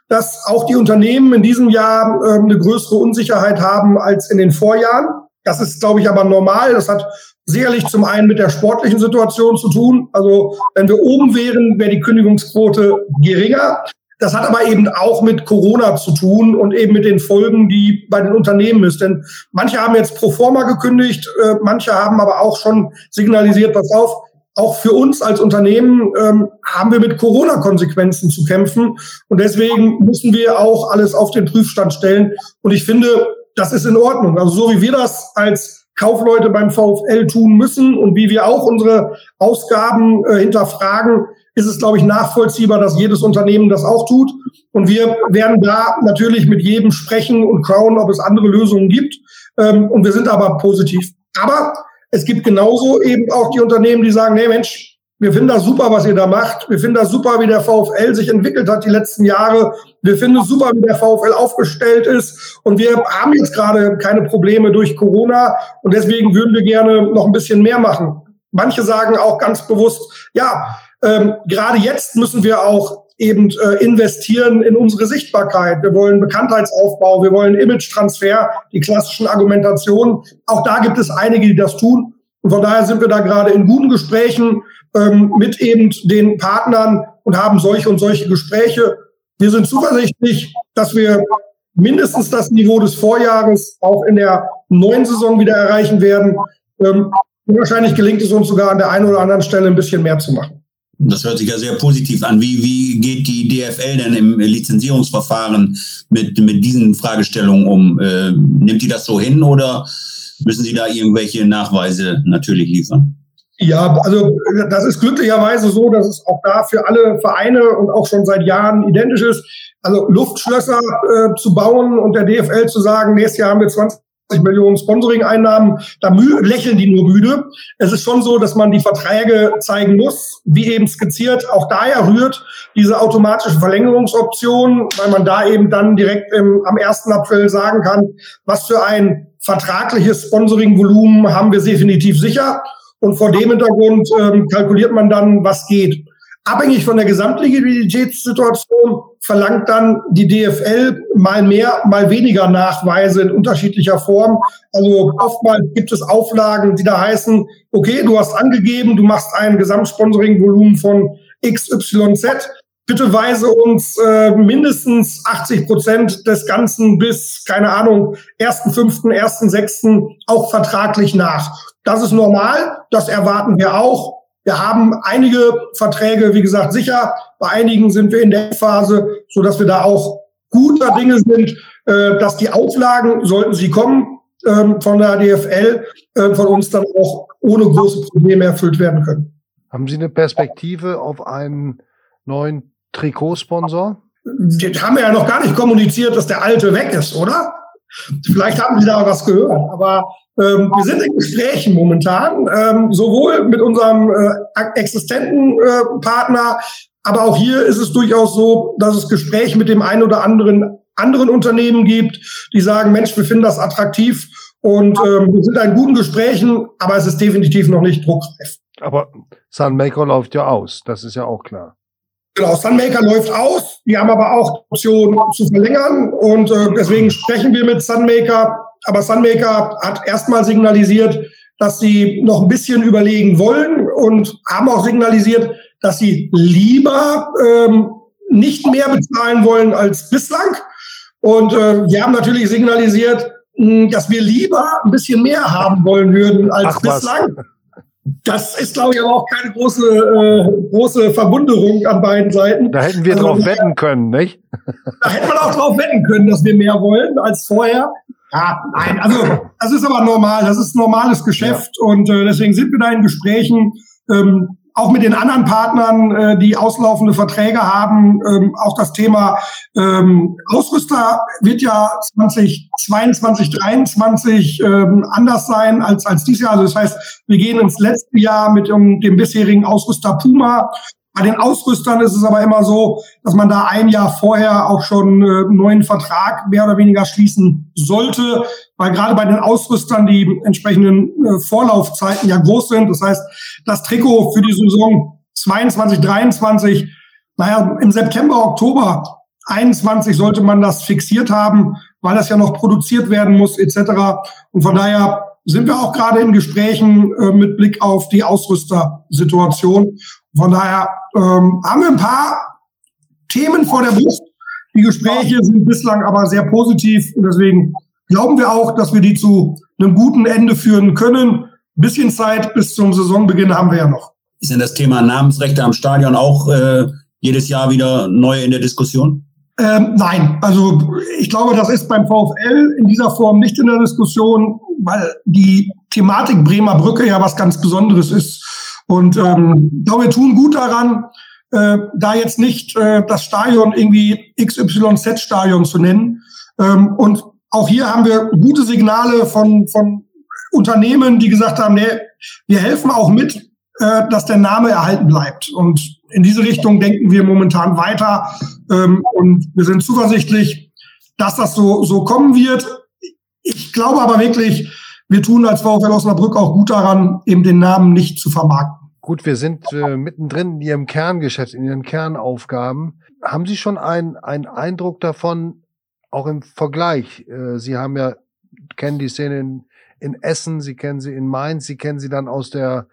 dass auch die Unternehmen in diesem Jahr äh, eine größere Unsicherheit haben als in den Vorjahren. Das ist, glaube ich, aber normal. Das hat sicherlich zum einen mit der sportlichen Situation zu tun. Also wenn wir oben wären, wäre die Kündigungsquote geringer. Das hat aber eben auch mit Corona zu tun und eben mit den Folgen, die bei den Unternehmen ist. Denn manche haben jetzt pro forma gekündigt, äh, manche haben aber auch schon signalisiert, pass auf, auch für uns als Unternehmen ähm, haben wir mit Corona-Konsequenzen zu kämpfen. Und deswegen müssen wir auch alles auf den Prüfstand stellen. Und ich finde, das ist in Ordnung. Also so wie wir das als Kaufleute beim VfL tun müssen und wie wir auch unsere Ausgaben äh, hinterfragen, ist es, glaube ich, nachvollziehbar, dass jedes Unternehmen das auch tut. Und wir werden da natürlich mit jedem sprechen und schauen, ob es andere Lösungen gibt. Ähm, und wir sind aber positiv. Aber es gibt genauso eben auch die Unternehmen, die sagen, nee Mensch, wir finden das super, was ihr da macht. Wir finden das super, wie der VfL sich entwickelt hat die letzten Jahre. Wir finden es super, wie der VfL aufgestellt ist. Und wir haben jetzt gerade keine Probleme durch Corona. Und deswegen würden wir gerne noch ein bisschen mehr machen. Manche sagen auch ganz bewusst, ja, ähm, gerade jetzt müssen wir auch eben äh, investieren in unsere Sichtbarkeit. Wir wollen Bekanntheitsaufbau, wir wollen Image-Transfer, die klassischen Argumentationen. Auch da gibt es einige, die das tun. Und von daher sind wir da gerade in guten Gesprächen ähm, mit eben den Partnern und haben solche und solche Gespräche. Wir sind zuversichtlich, dass wir mindestens das Niveau des Vorjahres auch in der neuen Saison wieder erreichen werden. Ähm, wahrscheinlich gelingt es uns sogar an der einen oder anderen Stelle ein bisschen mehr zu machen. Das hört sich ja sehr positiv an. Wie, wie geht die DFL denn im Lizenzierungsverfahren mit, mit diesen Fragestellungen um? Äh, nimmt die das so hin oder müssen Sie da irgendwelche Nachweise natürlich liefern? Ja, also das ist glücklicherweise so, dass es auch da für alle Vereine und auch schon seit Jahren identisch ist. Also Luftschlösser äh, zu bauen und der DFL zu sagen, nächstes Jahr haben wir 20 Millionen Sponsoring-Einnahmen, da lächeln die nur müde. Es ist schon so, dass man die Verträge zeigen muss, wie eben skizziert. Auch daher rührt diese automatische Verlängerungsoption, weil man da eben dann direkt im, am 1. April sagen kann, was für ein vertragliches Sponsoring-Volumen haben wir definitiv sicher. Und vor dem Hintergrund ähm, kalkuliert man dann, was geht. Abhängig von der Gesamtliquiditätssituation verlangt dann die DFL mal mehr, mal weniger Nachweise in unterschiedlicher Form. Also oftmals gibt es Auflagen, die da heißen, okay, du hast angegeben, du machst ein Gesamtsponsoring-Volumen von XYZ. Bitte weise uns äh, mindestens 80 Prozent des Ganzen bis, keine Ahnung, 1.5., 1.6. auch vertraglich nach. Das ist normal, das erwarten wir auch. Wir haben einige Verträge, wie gesagt, sicher. Bei einigen sind wir in der Phase, so dass wir da auch guter Dinge sind, äh, dass die Auflagen, sollten sie kommen, ähm, von der DFL, äh, von uns dann auch ohne große Probleme erfüllt werden können. Haben Sie eine Perspektive auf einen neuen Trikotsponsor? Das haben wir ja noch gar nicht kommuniziert, dass der alte weg ist, oder? Vielleicht haben Sie da was gehört, aber ähm, wir sind in Gesprächen momentan, ähm, sowohl mit unserem äh, existenten äh, Partner, aber auch hier ist es durchaus so, dass es Gespräche mit dem einen oder anderen anderen Unternehmen gibt, die sagen, Mensch, wir finden das attraktiv und ähm, wir sind in guten Gesprächen, aber es ist definitiv noch nicht druckreif. Aber Sunmaker läuft ja aus, das ist ja auch klar. Genau, Sunmaker läuft aus. Die haben aber auch Option zu verlängern und äh, deswegen sprechen wir mit Sunmaker. Aber Sunmaker hat erstmal signalisiert, dass sie noch ein bisschen überlegen wollen und haben auch signalisiert, dass sie lieber ähm, nicht mehr bezahlen wollen als bislang. Und äh, wir haben natürlich signalisiert, mh, dass wir lieber ein bisschen mehr haben wollen würden als Ach, bislang. Was? Das ist, glaube ich, aber auch keine große, äh, große Verwunderung an beiden Seiten. Da hätten wir also, drauf wetten können, nicht? Da hätte man auch drauf wetten können, dass wir mehr wollen als vorher. Ja, nein, also das ist aber normal. Das ist normales Geschäft ja. und äh, deswegen sind wir da in Gesprächen. Ähm, auch mit den anderen Partnern, äh, die auslaufende Verträge haben. Ähm, auch das Thema ähm, Ausrüster wird ja 2022, 2023 ähm, anders sein als, als dieses Jahr. Also das heißt, wir gehen ins letzte Jahr mit um, dem bisherigen Ausrüster Puma bei den Ausrüstern ist es aber immer so, dass man da ein Jahr vorher auch schon äh, einen neuen Vertrag mehr oder weniger schließen sollte, weil gerade bei den Ausrüstern die entsprechenden äh, Vorlaufzeiten ja groß sind. Das heißt, das Trikot für die Saison 22, 23, naja, im September, Oktober 21 sollte man das fixiert haben, weil das ja noch produziert werden muss etc. Und von daher sind wir auch gerade in Gesprächen äh, mit Blick auf die Ausrüstersituation. Von daher ähm, haben wir ein paar Themen vor der Brust. Die Gespräche sind bislang aber sehr positiv und deswegen glauben wir auch, dass wir die zu einem guten Ende führen können. Ein bisschen Zeit bis zum Saisonbeginn haben wir ja noch. Ist denn das Thema Namensrechte am Stadion auch äh, jedes Jahr wieder neu in der Diskussion? Ähm, nein, also ich glaube, das ist beim VfL in dieser Form nicht in der Diskussion, weil die Thematik Bremer Brücke ja was ganz Besonderes ist. Und ähm, ich glaube, wir tun gut daran, äh, da jetzt nicht äh, das Stadion irgendwie XYZ-Stadion zu nennen. Ähm, und auch hier haben wir gute Signale von, von Unternehmen, die gesagt haben, nee, wir helfen auch mit, äh, dass der Name erhalten bleibt. Und in diese Richtung denken wir momentan weiter. Ähm, und wir sind zuversichtlich, dass das so, so kommen wird. Ich glaube aber wirklich, wir tun als VfL Osnabrück auch gut daran, eben den Namen nicht zu vermarkten. Gut, wir sind äh, mittendrin in Ihrem Kerngeschäft, in Ihren Kernaufgaben. Haben Sie schon einen, einen Eindruck davon, auch im Vergleich? Äh, Sie haben ja, kennen die Szene in, in Essen, Sie kennen sie in Mainz, Sie kennen sie dann aus der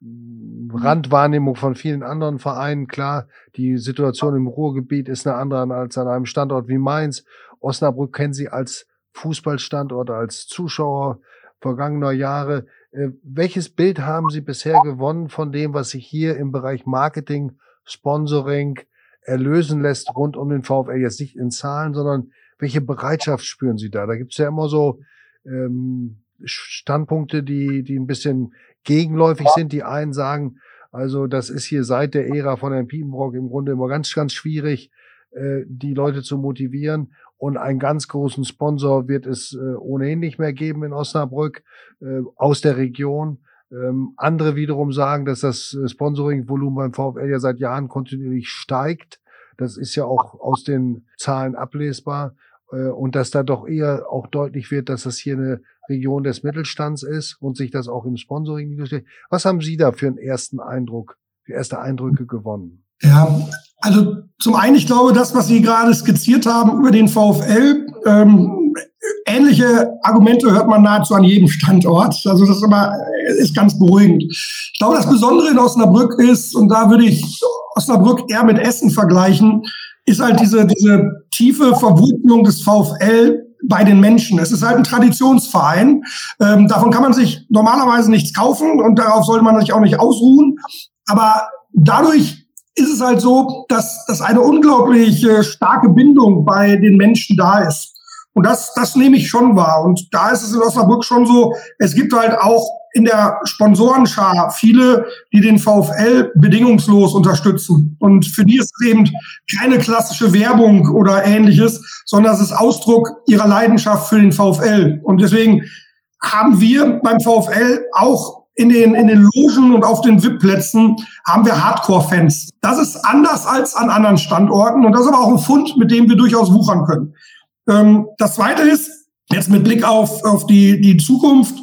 mm, Randwahrnehmung von vielen anderen Vereinen. Klar, die Situation im Ruhrgebiet ist eine andere als an einem Standort wie Mainz. Osnabrück kennen Sie als Fußballstandort, als Zuschauer vergangener Jahre. Äh, welches Bild haben Sie bisher gewonnen von dem, was sich hier im Bereich Marketing, Sponsoring erlösen lässt rund um den VfL? Jetzt nicht in Zahlen, sondern welche Bereitschaft spüren Sie da? Da gibt es ja immer so ähm, Standpunkte, die, die ein bisschen gegenläufig sind. Die einen sagen, also das ist hier seit der Ära von Herrn Piepenbrock im Grunde immer ganz, ganz schwierig, äh, die Leute zu motivieren. Und einen ganz großen Sponsor wird es äh, ohnehin nicht mehr geben in Osnabrück äh, aus der Region. Ähm, andere wiederum sagen, dass das äh, Sponsoring-Volumen beim VfL ja seit Jahren kontinuierlich steigt. Das ist ja auch aus den Zahlen ablesbar. Äh, und dass da doch eher auch deutlich wird, dass das hier eine Region des Mittelstands ist und sich das auch im Sponsoring niederschlägt. Was haben Sie da für einen ersten Eindruck, für erste Eindrücke gewonnen? Ja, also zum einen, ich glaube, das, was Sie gerade skizziert haben über den VfL, ähm, ähnliche Argumente hört man nahezu an jedem Standort. Also das ist immer ist ganz beruhigend. Ich glaube, das Besondere in Osnabrück ist, und da würde ich Osnabrück eher mit Essen vergleichen, ist halt diese, diese tiefe Verwurzelung des VfL bei den Menschen. Es ist halt ein Traditionsverein. Ähm, davon kann man sich normalerweise nichts kaufen und darauf sollte man sich auch nicht ausruhen. Aber dadurch ist es halt so, dass, dass eine unglaublich äh, starke Bindung bei den Menschen da ist. Und das, das nehme ich schon wahr. Und da ist es in Osnabrück schon so, es gibt halt auch in der Sponsorenschar viele, die den VfL bedingungslos unterstützen. Und für die ist es eben keine klassische Werbung oder ähnliches, sondern es ist Ausdruck ihrer Leidenschaft für den VfL. Und deswegen haben wir beim VfL auch in den, in den Logen und auf den VIP-Plätzen haben wir Hardcore-Fans. Das ist anders als an anderen Standorten und das ist aber auch ein Fund, mit dem wir durchaus wuchern können. Ähm, das Zweite ist, jetzt mit Blick auf, auf die, die Zukunft,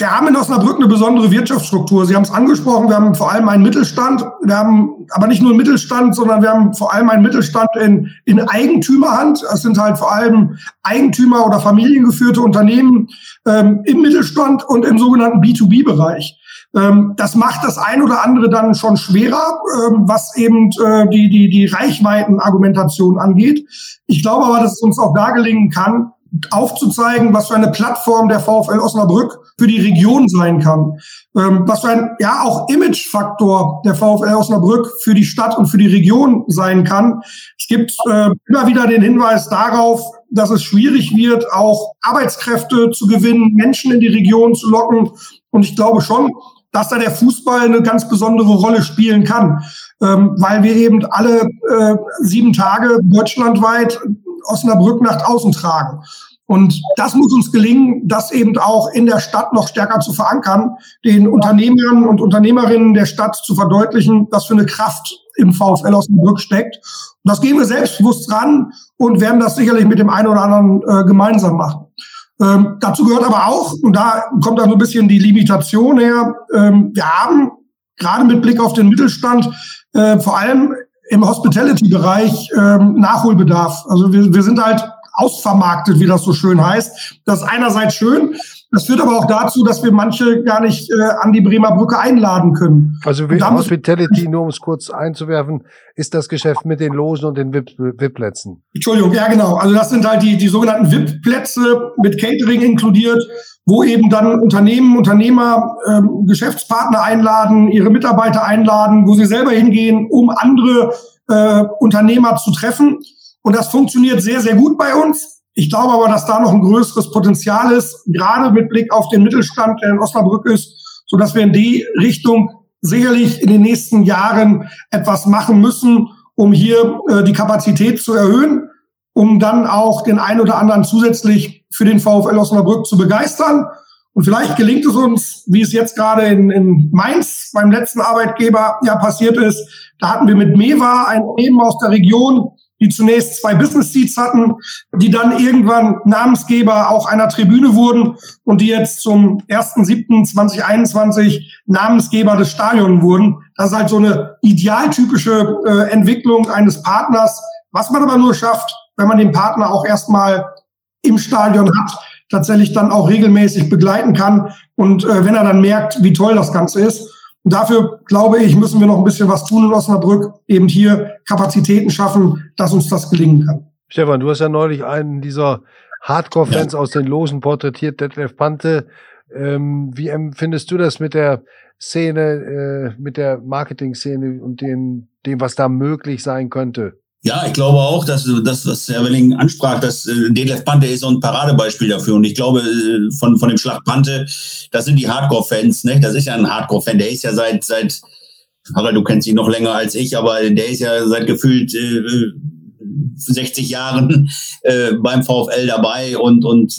wir haben in Osnabrück eine besondere Wirtschaftsstruktur. Sie haben es angesprochen, wir haben vor allem einen Mittelstand. Wir haben aber nicht nur einen Mittelstand, sondern wir haben vor allem einen Mittelstand in, in Eigentümerhand. Das sind halt vor allem Eigentümer- oder familiengeführte Unternehmen ähm, im Mittelstand und im sogenannten B2B-Bereich. Ähm, das macht das ein oder andere dann schon schwerer, ähm, was eben äh, die, die, die Reichweitenargumentation angeht. Ich glaube aber, dass es uns auch da gelingen kann, aufzuzeigen, was für eine Plattform der VfL Osnabrück für die Region sein kann. Ähm, was für ein, ja, auch Imagefaktor der VfL Osnabrück für die Stadt und für die Region sein kann. Es gibt äh, immer wieder den Hinweis darauf, dass es schwierig wird, auch Arbeitskräfte zu gewinnen, Menschen in die Region zu locken. Und ich glaube schon, dass da der Fußball eine ganz besondere Rolle spielen kann, ähm, weil wir eben alle äh, sieben Tage deutschlandweit Osnabrück nach außen tragen. Und das muss uns gelingen, das eben auch in der Stadt noch stärker zu verankern, den Unternehmern und Unternehmerinnen der Stadt zu verdeutlichen, was für eine Kraft im VfL Osnabrück steckt. Und das gehen wir selbstbewusst ran und werden das sicherlich mit dem einen oder anderen äh, gemeinsam machen. Ähm, dazu gehört aber auch, und da kommt dann so ein bisschen die Limitation her, ähm, wir haben gerade mit Blick auf den Mittelstand äh, vor allem im Hospitality-Bereich ähm, Nachholbedarf. Also wir, wir sind halt ausvermarktet, wie das so schön heißt. Das ist einerseits schön, das führt aber auch dazu, dass wir manche gar nicht äh, an die Bremer Brücke einladen können. Also Hospitality, nur um es kurz einzuwerfen, ist das Geschäft mit den Logen und den VIP-Plätzen. Entschuldigung, ja genau. Also das sind halt die, die sogenannten VIP-Plätze mit Catering inkludiert, wo eben dann Unternehmen, Unternehmer, ähm, Geschäftspartner einladen, ihre Mitarbeiter einladen, wo sie selber hingehen, um andere äh, Unternehmer zu treffen. Und das funktioniert sehr, sehr gut bei uns. Ich glaube aber, dass da noch ein größeres Potenzial ist, gerade mit Blick auf den Mittelstand, der in Osnabrück ist, so dass wir in die Richtung sicherlich in den nächsten Jahren etwas machen müssen, um hier äh, die Kapazität zu erhöhen, um dann auch den einen oder anderen zusätzlich für den VfL Osnabrück zu begeistern. Und vielleicht gelingt es uns, wie es jetzt gerade in, in Mainz beim letzten Arbeitgeber ja passiert ist. Da hatten wir mit Mewa ein Unternehmen aus der Region, die zunächst zwei Business Seats hatten, die dann irgendwann Namensgeber auch einer Tribüne wurden und die jetzt zum 1.7.2021 Namensgeber des Stadions wurden. Das ist halt so eine idealtypische äh, Entwicklung eines Partners, was man aber nur schafft, wenn man den Partner auch erstmal im Stadion hat, tatsächlich dann auch regelmäßig begleiten kann und äh, wenn er dann merkt, wie toll das Ganze ist. Und dafür, glaube ich, müssen wir noch ein bisschen was tun in Osnabrück, eben hier Kapazitäten schaffen, dass uns das gelingen kann. Stefan, du hast ja neulich einen dieser Hardcore-Fans ja. aus den Losen porträtiert, Detlef Pante. Ähm, wie empfindest du das mit der Szene, äh, mit der Marketing-Szene und dem, dem, was da möglich sein könnte? Ja, ich glaube auch, dass das, was Herr Welling ansprach, dass äh, Detlef Pante ist so ein Paradebeispiel dafür. Und ich glaube, äh, von, von dem Schlag Pante, das sind die Hardcore-Fans, ne? Das ist ja ein Hardcore-Fan. Der ist ja seit, seit, Harald, du kennst ihn noch länger als ich, aber der ist ja seit gefühlt äh, 60 Jahren äh, beim VfL dabei und, und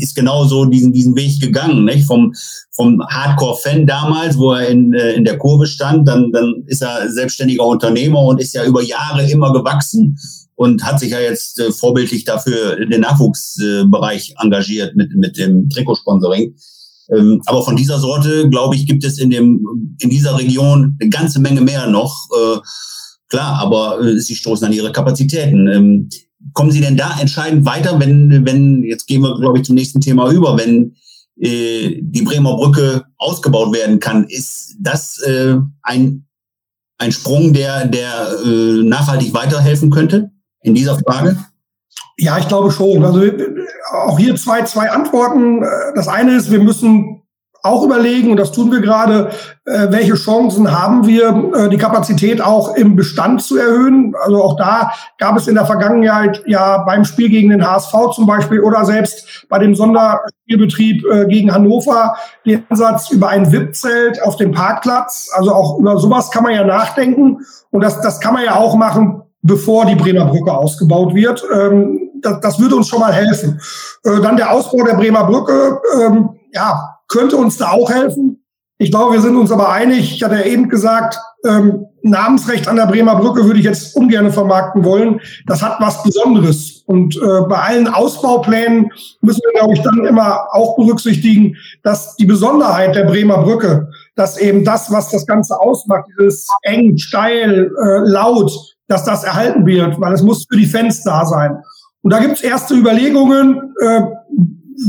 ist genauso diesen, diesen Weg gegangen, nicht? Vom, vom Hardcore-Fan damals, wo er in, äh, in der Kurve stand, dann, dann ist er selbstständiger Unternehmer und ist ja über Jahre immer gewachsen und hat sich ja jetzt äh, vorbildlich dafür den Nachwuchsbereich äh, engagiert mit, mit dem Trikotsponsoring. Ähm, aber von dieser Sorte, glaube ich, gibt es in, dem, in dieser Region eine ganze Menge mehr noch. Äh, Klar, aber äh, sie stoßen an ihre Kapazitäten. Ähm, kommen Sie denn da entscheidend weiter, wenn, wenn, jetzt gehen wir, glaube ich, zum nächsten Thema über, wenn äh, die Bremer Brücke ausgebaut werden kann, ist das äh, ein, ein Sprung, der, der äh, nachhaltig weiterhelfen könnte in dieser Frage? Ja, ich glaube schon. Also auch hier zwei, zwei Antworten. Das eine ist, wir müssen auch überlegen, und das tun wir gerade, äh, welche Chancen haben wir, äh, die Kapazität auch im Bestand zu erhöhen. Also auch da gab es in der Vergangenheit ja beim Spiel gegen den HSV zum Beispiel oder selbst bei dem Sonderspielbetrieb äh, gegen Hannover den Ansatz über ein VIP-Zelt auf dem Parkplatz. Also auch über sowas kann man ja nachdenken. Und das, das kann man ja auch machen, bevor die Bremer Brücke ausgebaut wird. Ähm, das, das würde uns schon mal helfen. Äh, dann der Ausbau der Bremer Brücke. Ähm, ja, könnte uns da auch helfen. Ich glaube, wir sind uns aber einig. Ich hatte ja eben gesagt, ähm, Namensrecht an der Bremer Brücke würde ich jetzt ungern vermarkten wollen. Das hat was Besonderes. Und äh, bei allen Ausbauplänen müssen wir, glaube ich, dann immer auch berücksichtigen, dass die Besonderheit der Bremer Brücke, dass eben das, was das Ganze ausmacht, dieses eng, steil, äh, laut, dass das erhalten wird, weil es muss für die Fans da sein. Und da gibt es erste Überlegungen, äh,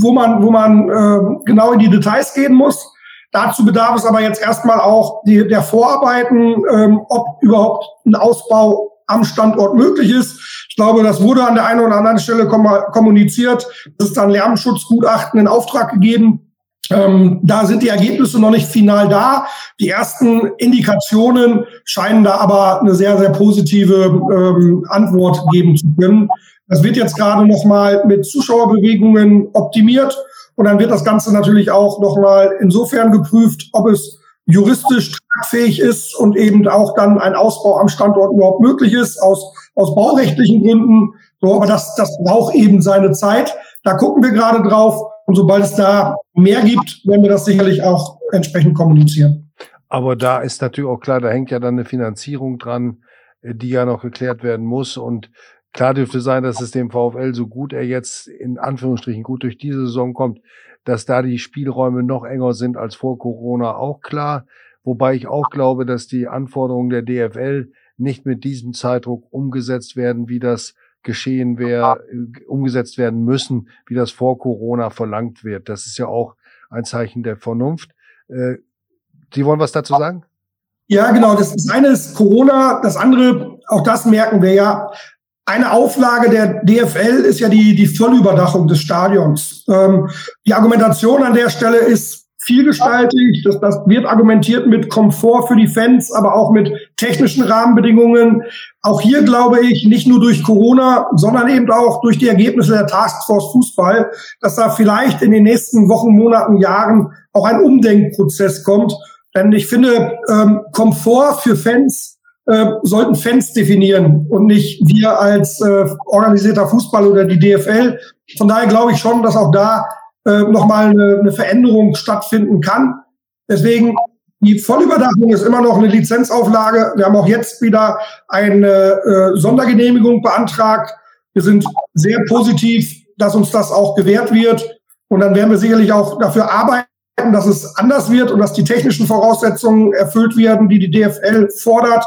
wo man, wo man äh, genau in die Details gehen muss. Dazu bedarf es aber jetzt erstmal auch die, der Vorarbeiten, ähm, ob überhaupt ein Ausbau am Standort möglich ist. Ich glaube, das wurde an der einen oder anderen Stelle kommuniziert. Es ist dann Lärmschutzgutachten in Auftrag gegeben. Ähm, da sind die Ergebnisse noch nicht final da. Die ersten Indikationen scheinen da aber eine sehr, sehr positive ähm, Antwort geben zu können. Das wird jetzt gerade nochmal mit Zuschauerbewegungen optimiert und dann wird das Ganze natürlich auch nochmal insofern geprüft, ob es juristisch tragfähig ist und eben auch dann ein Ausbau am Standort überhaupt möglich ist, aus, aus baurechtlichen Gründen. So, aber das, das braucht eben seine Zeit. Da gucken wir gerade drauf. Und sobald es da mehr gibt, werden wir das sicherlich auch entsprechend kommunizieren. Aber da ist natürlich auch klar, da hängt ja dann eine Finanzierung dran, äh, die ja noch geklärt werden muss. Und klar dürfte sein, dass es dem VfL, so gut er jetzt in Anführungsstrichen gut durch diese Saison kommt, dass da die Spielräume noch enger sind als vor Corona, auch klar. Wobei ich auch glaube, dass die Anforderungen der DFL nicht mit diesem Zeitdruck umgesetzt werden, wie das geschehen wäre, äh, umgesetzt werden müssen, wie das vor Corona verlangt wird. Das ist ja auch ein Zeichen der Vernunft. Äh, Sie wollen was dazu sagen? Ja, genau. Das eine ist Corona, das andere, auch das merken wir ja. Eine Auflage der DFL ist ja die, die Vollüberdachung des Stadions. Ähm, die Argumentation an der Stelle ist vielgestaltig. Das, das wird argumentiert mit Komfort für die Fans, aber auch mit technischen Rahmenbedingungen. Auch hier glaube ich, nicht nur durch Corona, sondern eben auch durch die Ergebnisse der Taskforce Fußball, dass da vielleicht in den nächsten Wochen, Monaten, Jahren auch ein Umdenkprozess kommt. Denn ich finde, ähm, Komfort für Fans äh, sollten Fans definieren und nicht wir als äh, organisierter Fußball oder die DFL. Von daher glaube ich schon, dass auch da äh, nochmal eine, eine Veränderung stattfinden kann. Deswegen die Vollüberdachung ist immer noch eine Lizenzauflage. Wir haben auch jetzt wieder eine äh, Sondergenehmigung beantragt. Wir sind sehr positiv, dass uns das auch gewährt wird. Und dann werden wir sicherlich auch dafür arbeiten, dass es anders wird und dass die technischen Voraussetzungen erfüllt werden, die die DFL fordert.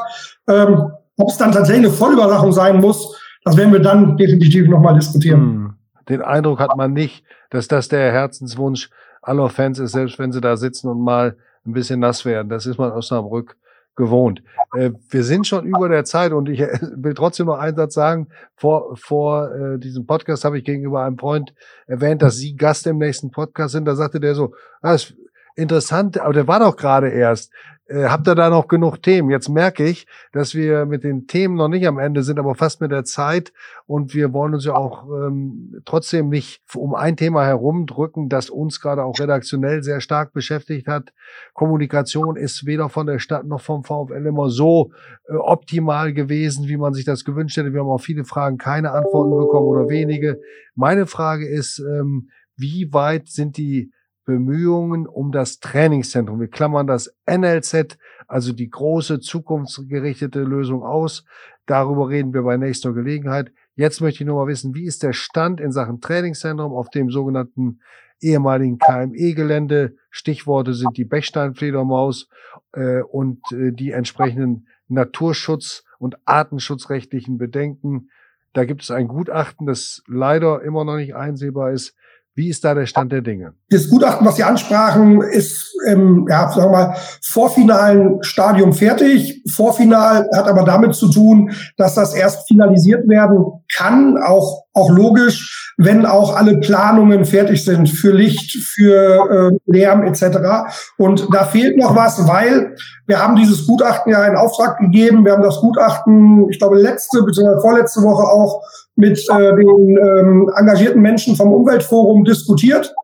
Ähm, ob es dann tatsächlich eine Vollüberdachung sein muss, das werden wir dann definitiv nochmal diskutieren. Den Eindruck hat man nicht, dass das der Herzenswunsch aller Fans ist, selbst wenn sie da sitzen und mal ein bisschen nass werden. Das ist man aus Osnabrück gewohnt. Äh, wir sind schon über der Zeit und ich will trotzdem noch einen Satz sagen. Vor, vor äh, diesem Podcast habe ich gegenüber einem Freund erwähnt, dass Sie Gast im nächsten Podcast sind. Da sagte der so, ah, ist interessant, aber der war doch gerade erst äh, habt ihr da noch genug Themen? Jetzt merke ich, dass wir mit den Themen noch nicht am Ende sind, aber fast mit der Zeit. Und wir wollen uns ja auch ähm, trotzdem nicht um ein Thema herumdrücken, das uns gerade auch redaktionell sehr stark beschäftigt hat. Kommunikation ist weder von der Stadt noch vom VfL immer so äh, optimal gewesen, wie man sich das gewünscht hätte. Wir haben auch viele Fragen keine Antworten bekommen oder wenige. Meine Frage ist, ähm, wie weit sind die Bemühungen um das Trainingszentrum. Wir klammern das NLZ, also die große zukunftsgerichtete Lösung aus. Darüber reden wir bei nächster Gelegenheit. Jetzt möchte ich nur mal wissen, wie ist der Stand in Sachen Trainingszentrum auf dem sogenannten ehemaligen KME-Gelände? Stichworte sind die Bechsteinfledermaus äh, und äh, die entsprechenden Naturschutz- und artenschutzrechtlichen Bedenken. Da gibt es ein Gutachten, das leider immer noch nicht einsehbar ist. Wie ist da der Stand der Dinge? Das Gutachten, was Sie ansprachen, ist im ja, sagen wir mal, vorfinalen Stadium fertig. Vorfinal hat aber damit zu tun, dass das erst finalisiert werden kann, auch, auch logisch, wenn auch alle Planungen fertig sind für Licht, für äh, Lärm etc. Und da fehlt noch was, weil wir haben dieses Gutachten ja in Auftrag gegeben. Wir haben das Gutachten, ich glaube, letzte bzw. vorletzte Woche auch mit äh, den ähm, engagierten Menschen vom Umweltforum diskutiert.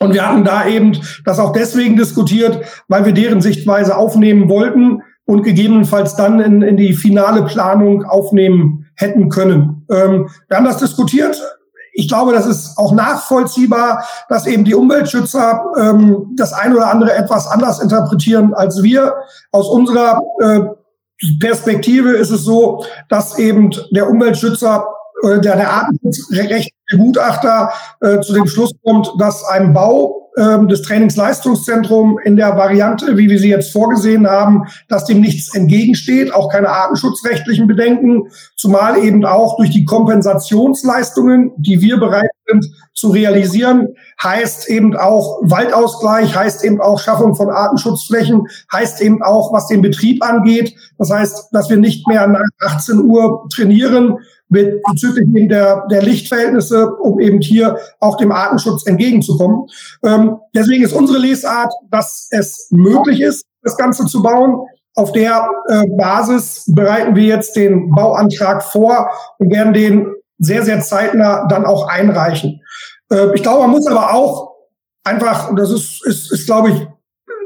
Und wir hatten da eben das auch deswegen diskutiert, weil wir deren Sichtweise aufnehmen wollten und gegebenenfalls dann in, in die finale Planung aufnehmen hätten können. Ähm, wir haben das diskutiert. Ich glaube, das ist auch nachvollziehbar, dass eben die Umweltschützer ähm, das eine oder andere etwas anders interpretieren als wir. Aus unserer äh, Perspektive ist es so, dass eben der Umweltschützer äh, der, der Gutachter äh, zu dem Schluss kommt, dass ein Bau äh, des Trainingsleistungszentrums in der Variante, wie wir sie jetzt vorgesehen haben, dass dem nichts entgegensteht, auch keine artenschutzrechtlichen Bedenken, zumal eben auch durch die Kompensationsleistungen, die wir bereit sind zu realisieren, heißt eben auch Waldausgleich, heißt eben auch Schaffung von Artenschutzflächen, heißt eben auch, was den Betrieb angeht. Das heißt, dass wir nicht mehr nach 18 Uhr trainieren, mit bezüglich eben der, der Lichtverhältnisse, um eben hier auch dem Artenschutz entgegenzukommen. Ähm, deswegen ist unsere Lesart, dass es möglich ist, das Ganze zu bauen. Auf der äh, Basis bereiten wir jetzt den Bauantrag vor und werden den sehr, sehr zeitnah dann auch einreichen. Äh, ich glaube, man muss aber auch einfach, und das ist, ist, ist glaube ich,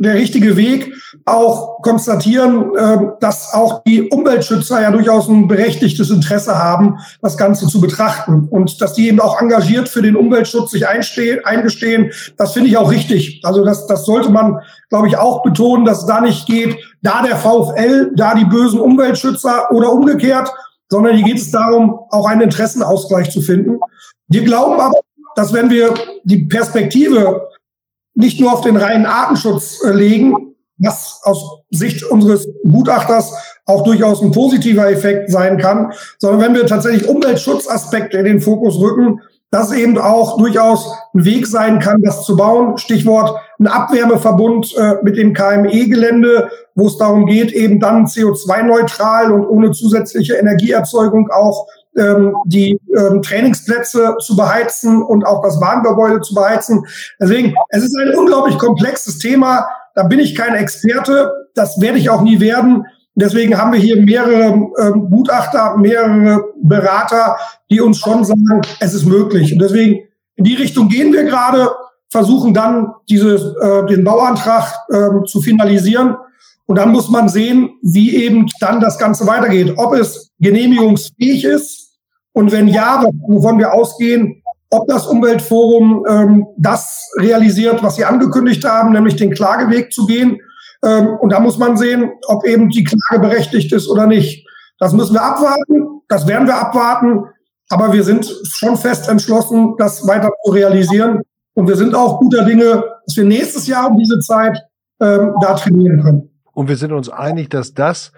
der richtige Weg, auch konstatieren, äh, dass auch die Umweltschützer ja durchaus ein berechtigtes Interesse haben, das Ganze zu betrachten und dass die eben auch engagiert für den Umweltschutz sich einstehen, eingestehen. Das finde ich auch richtig. Also das, das sollte man, glaube ich, auch betonen, dass es da nicht geht, da der VfL, da die bösen Umweltschützer oder umgekehrt, sondern hier geht es darum, auch einen Interessenausgleich zu finden. Wir glauben aber, dass wenn wir die Perspektive nicht nur auf den reinen Artenschutz äh, legen, was aus Sicht unseres Gutachters auch durchaus ein positiver Effekt sein kann, sondern wenn wir tatsächlich Umweltschutzaspekte in den Fokus rücken, dass eben auch durchaus ein Weg sein kann, das zu bauen. Stichwort ein Abwärmeverbund äh, mit dem KME-Gelände, wo es darum geht, eben dann CO2-neutral und ohne zusätzliche Energieerzeugung auch ähm, die ähm, Trainingsplätze zu beheizen und auch das Bahngebäude zu beheizen. Deswegen, es ist ein unglaublich komplexes Thema. Da bin ich kein Experte. Das werde ich auch nie werden. Deswegen haben wir hier mehrere ähm, Gutachter, mehrere Berater, die uns schon sagen, es ist möglich. Und deswegen in die Richtung gehen wir gerade, versuchen dann diese, äh, den Bauantrag äh, zu finalisieren. Und dann muss man sehen, wie eben dann das Ganze weitergeht. Ob es genehmigungsfähig ist und wenn ja, wovon wir ausgehen, ob das Umweltforum ähm, das realisiert, was sie angekündigt haben, nämlich den Klageweg zu gehen ähm, und da muss man sehen, ob eben die Klage berechtigt ist oder nicht. Das müssen wir abwarten. Das werden wir abwarten. Aber wir sind schon fest entschlossen, das weiter zu realisieren. Und wir sind auch guter Dinge, dass wir nächstes Jahr um diese Zeit ähm, da trainieren können. Und wir sind uns einig, dass das,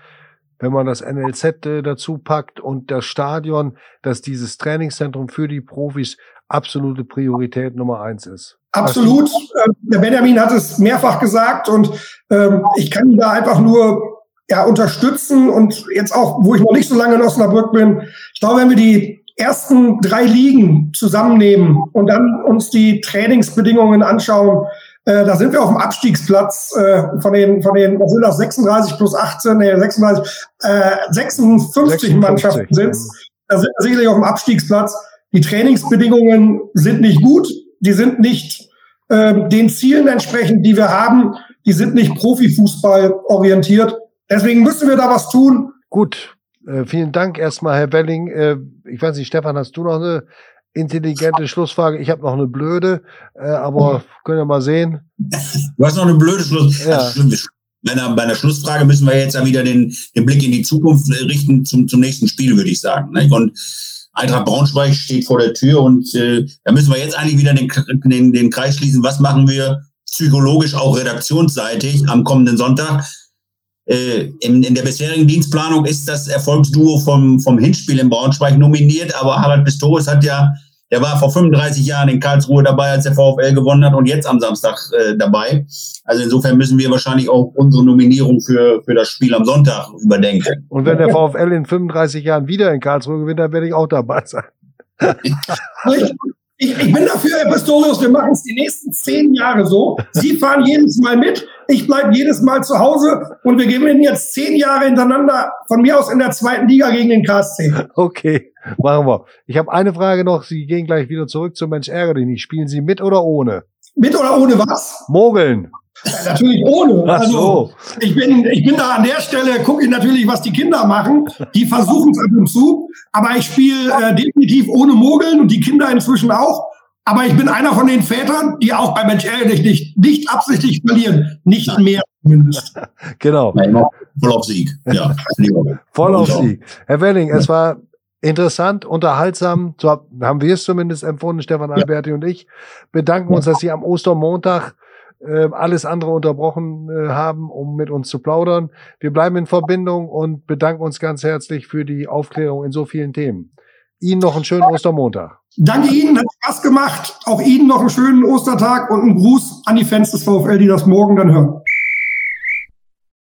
wenn man das NLZ äh, dazu packt und das Stadion, dass dieses Trainingszentrum für die Profis absolute Priorität Nummer eins ist. Absolut. Ähm, der Benjamin hat es mehrfach gesagt und ähm, ich kann ihn da einfach nur ja, unterstützen und jetzt auch, wo ich noch nicht so lange in Osnabrück bin, ich glaube, wenn wir die ersten drei Ligen zusammennehmen und dann uns die Trainingsbedingungen anschauen, äh, da sind wir auf dem Abstiegsplatz äh, von den, von den, was sind das, 36 plus 18, nee, 36, äh, 56, 56 Mannschaften sind Da sind wir sicherlich auf dem Abstiegsplatz. Die Trainingsbedingungen sind nicht gut, die sind nicht äh, den Zielen entsprechend, die wir haben, die sind nicht Profifußball orientiert. Deswegen müssen wir da was tun. Gut, äh, vielen Dank erstmal, Herr Welling. Äh, ich weiß nicht, Stefan, hast du noch eine intelligente Schlussfrage? Ich habe noch eine blöde, äh, aber können wir mal sehen. Du hast noch eine blöde Schlussfrage. Ja. Bei einer, bei einer Schlussfrage müssen wir jetzt ja wieder den, den Blick in die Zukunft richten zum, zum nächsten Spiel, würde ich sagen. Ne? Und Eintracht Braunschweig steht vor der Tür und äh, da müssen wir jetzt eigentlich wieder den, den, den Kreis schließen. Was machen wir psychologisch auch redaktionsseitig am kommenden Sonntag? Äh, in, in der bisherigen Dienstplanung ist das Erfolgsduo vom, vom Hinspiel in Braunschweig nominiert, aber Harald Pistorius hat ja der war vor 35 Jahren in Karlsruhe dabei, als der VfL gewonnen hat und jetzt am Samstag äh, dabei. Also insofern müssen wir wahrscheinlich auch unsere Nominierung für, für das Spiel am Sonntag überdenken. Und wenn der VfL in 35 Jahren wieder in Karlsruhe gewinnt, dann werde ich auch dabei sein. [LAUGHS] [LAUGHS] Ich, ich bin dafür, Herr Pistorius, wir machen es die nächsten zehn Jahre so. Sie fahren jedes Mal mit, ich bleibe jedes Mal zu Hause und wir gewinnen jetzt zehn Jahre hintereinander von mir aus in der zweiten Liga gegen den KSC. Okay, machen wir. Ich habe eine Frage noch. Sie gehen gleich wieder zurück zum Mensch ärgere dich nicht. Spielen Sie mit oder ohne? Mit oder ohne was? Mogeln. Ja, natürlich ohne. Ach also so. ich bin, ich bin da an der Stelle, gucke ich natürlich, was die Kinder machen. Die versuchen es ab und zu. Aber ich spiele äh, definitiv ohne Mogeln und die Kinder inzwischen auch. Aber ich bin einer von den Vätern, die auch bei Mensch ehrlich nicht, nicht absichtlich verlieren. Nicht Nein. mehr zumindest. [LAUGHS] genau. Voll auf Sieg. Ja. [LAUGHS] Voll auf Sieg. Herr Welling, es war interessant, unterhaltsam. So haben wir es zumindest empfunden, Stefan Alberti ja. und ich. Bedanken uns, dass Sie am Ostermontag äh, alles andere unterbrochen äh, haben, um mit uns zu plaudern. Wir bleiben in Verbindung und bedanken uns ganz herzlich für die Aufklärung in so vielen Themen. Ihnen noch einen schönen Ostermontag. Danke Ihnen, hat Spaß gemacht. Auch Ihnen noch einen schönen Ostertag und einen Gruß an die Fans des VfL, die das morgen dann hören.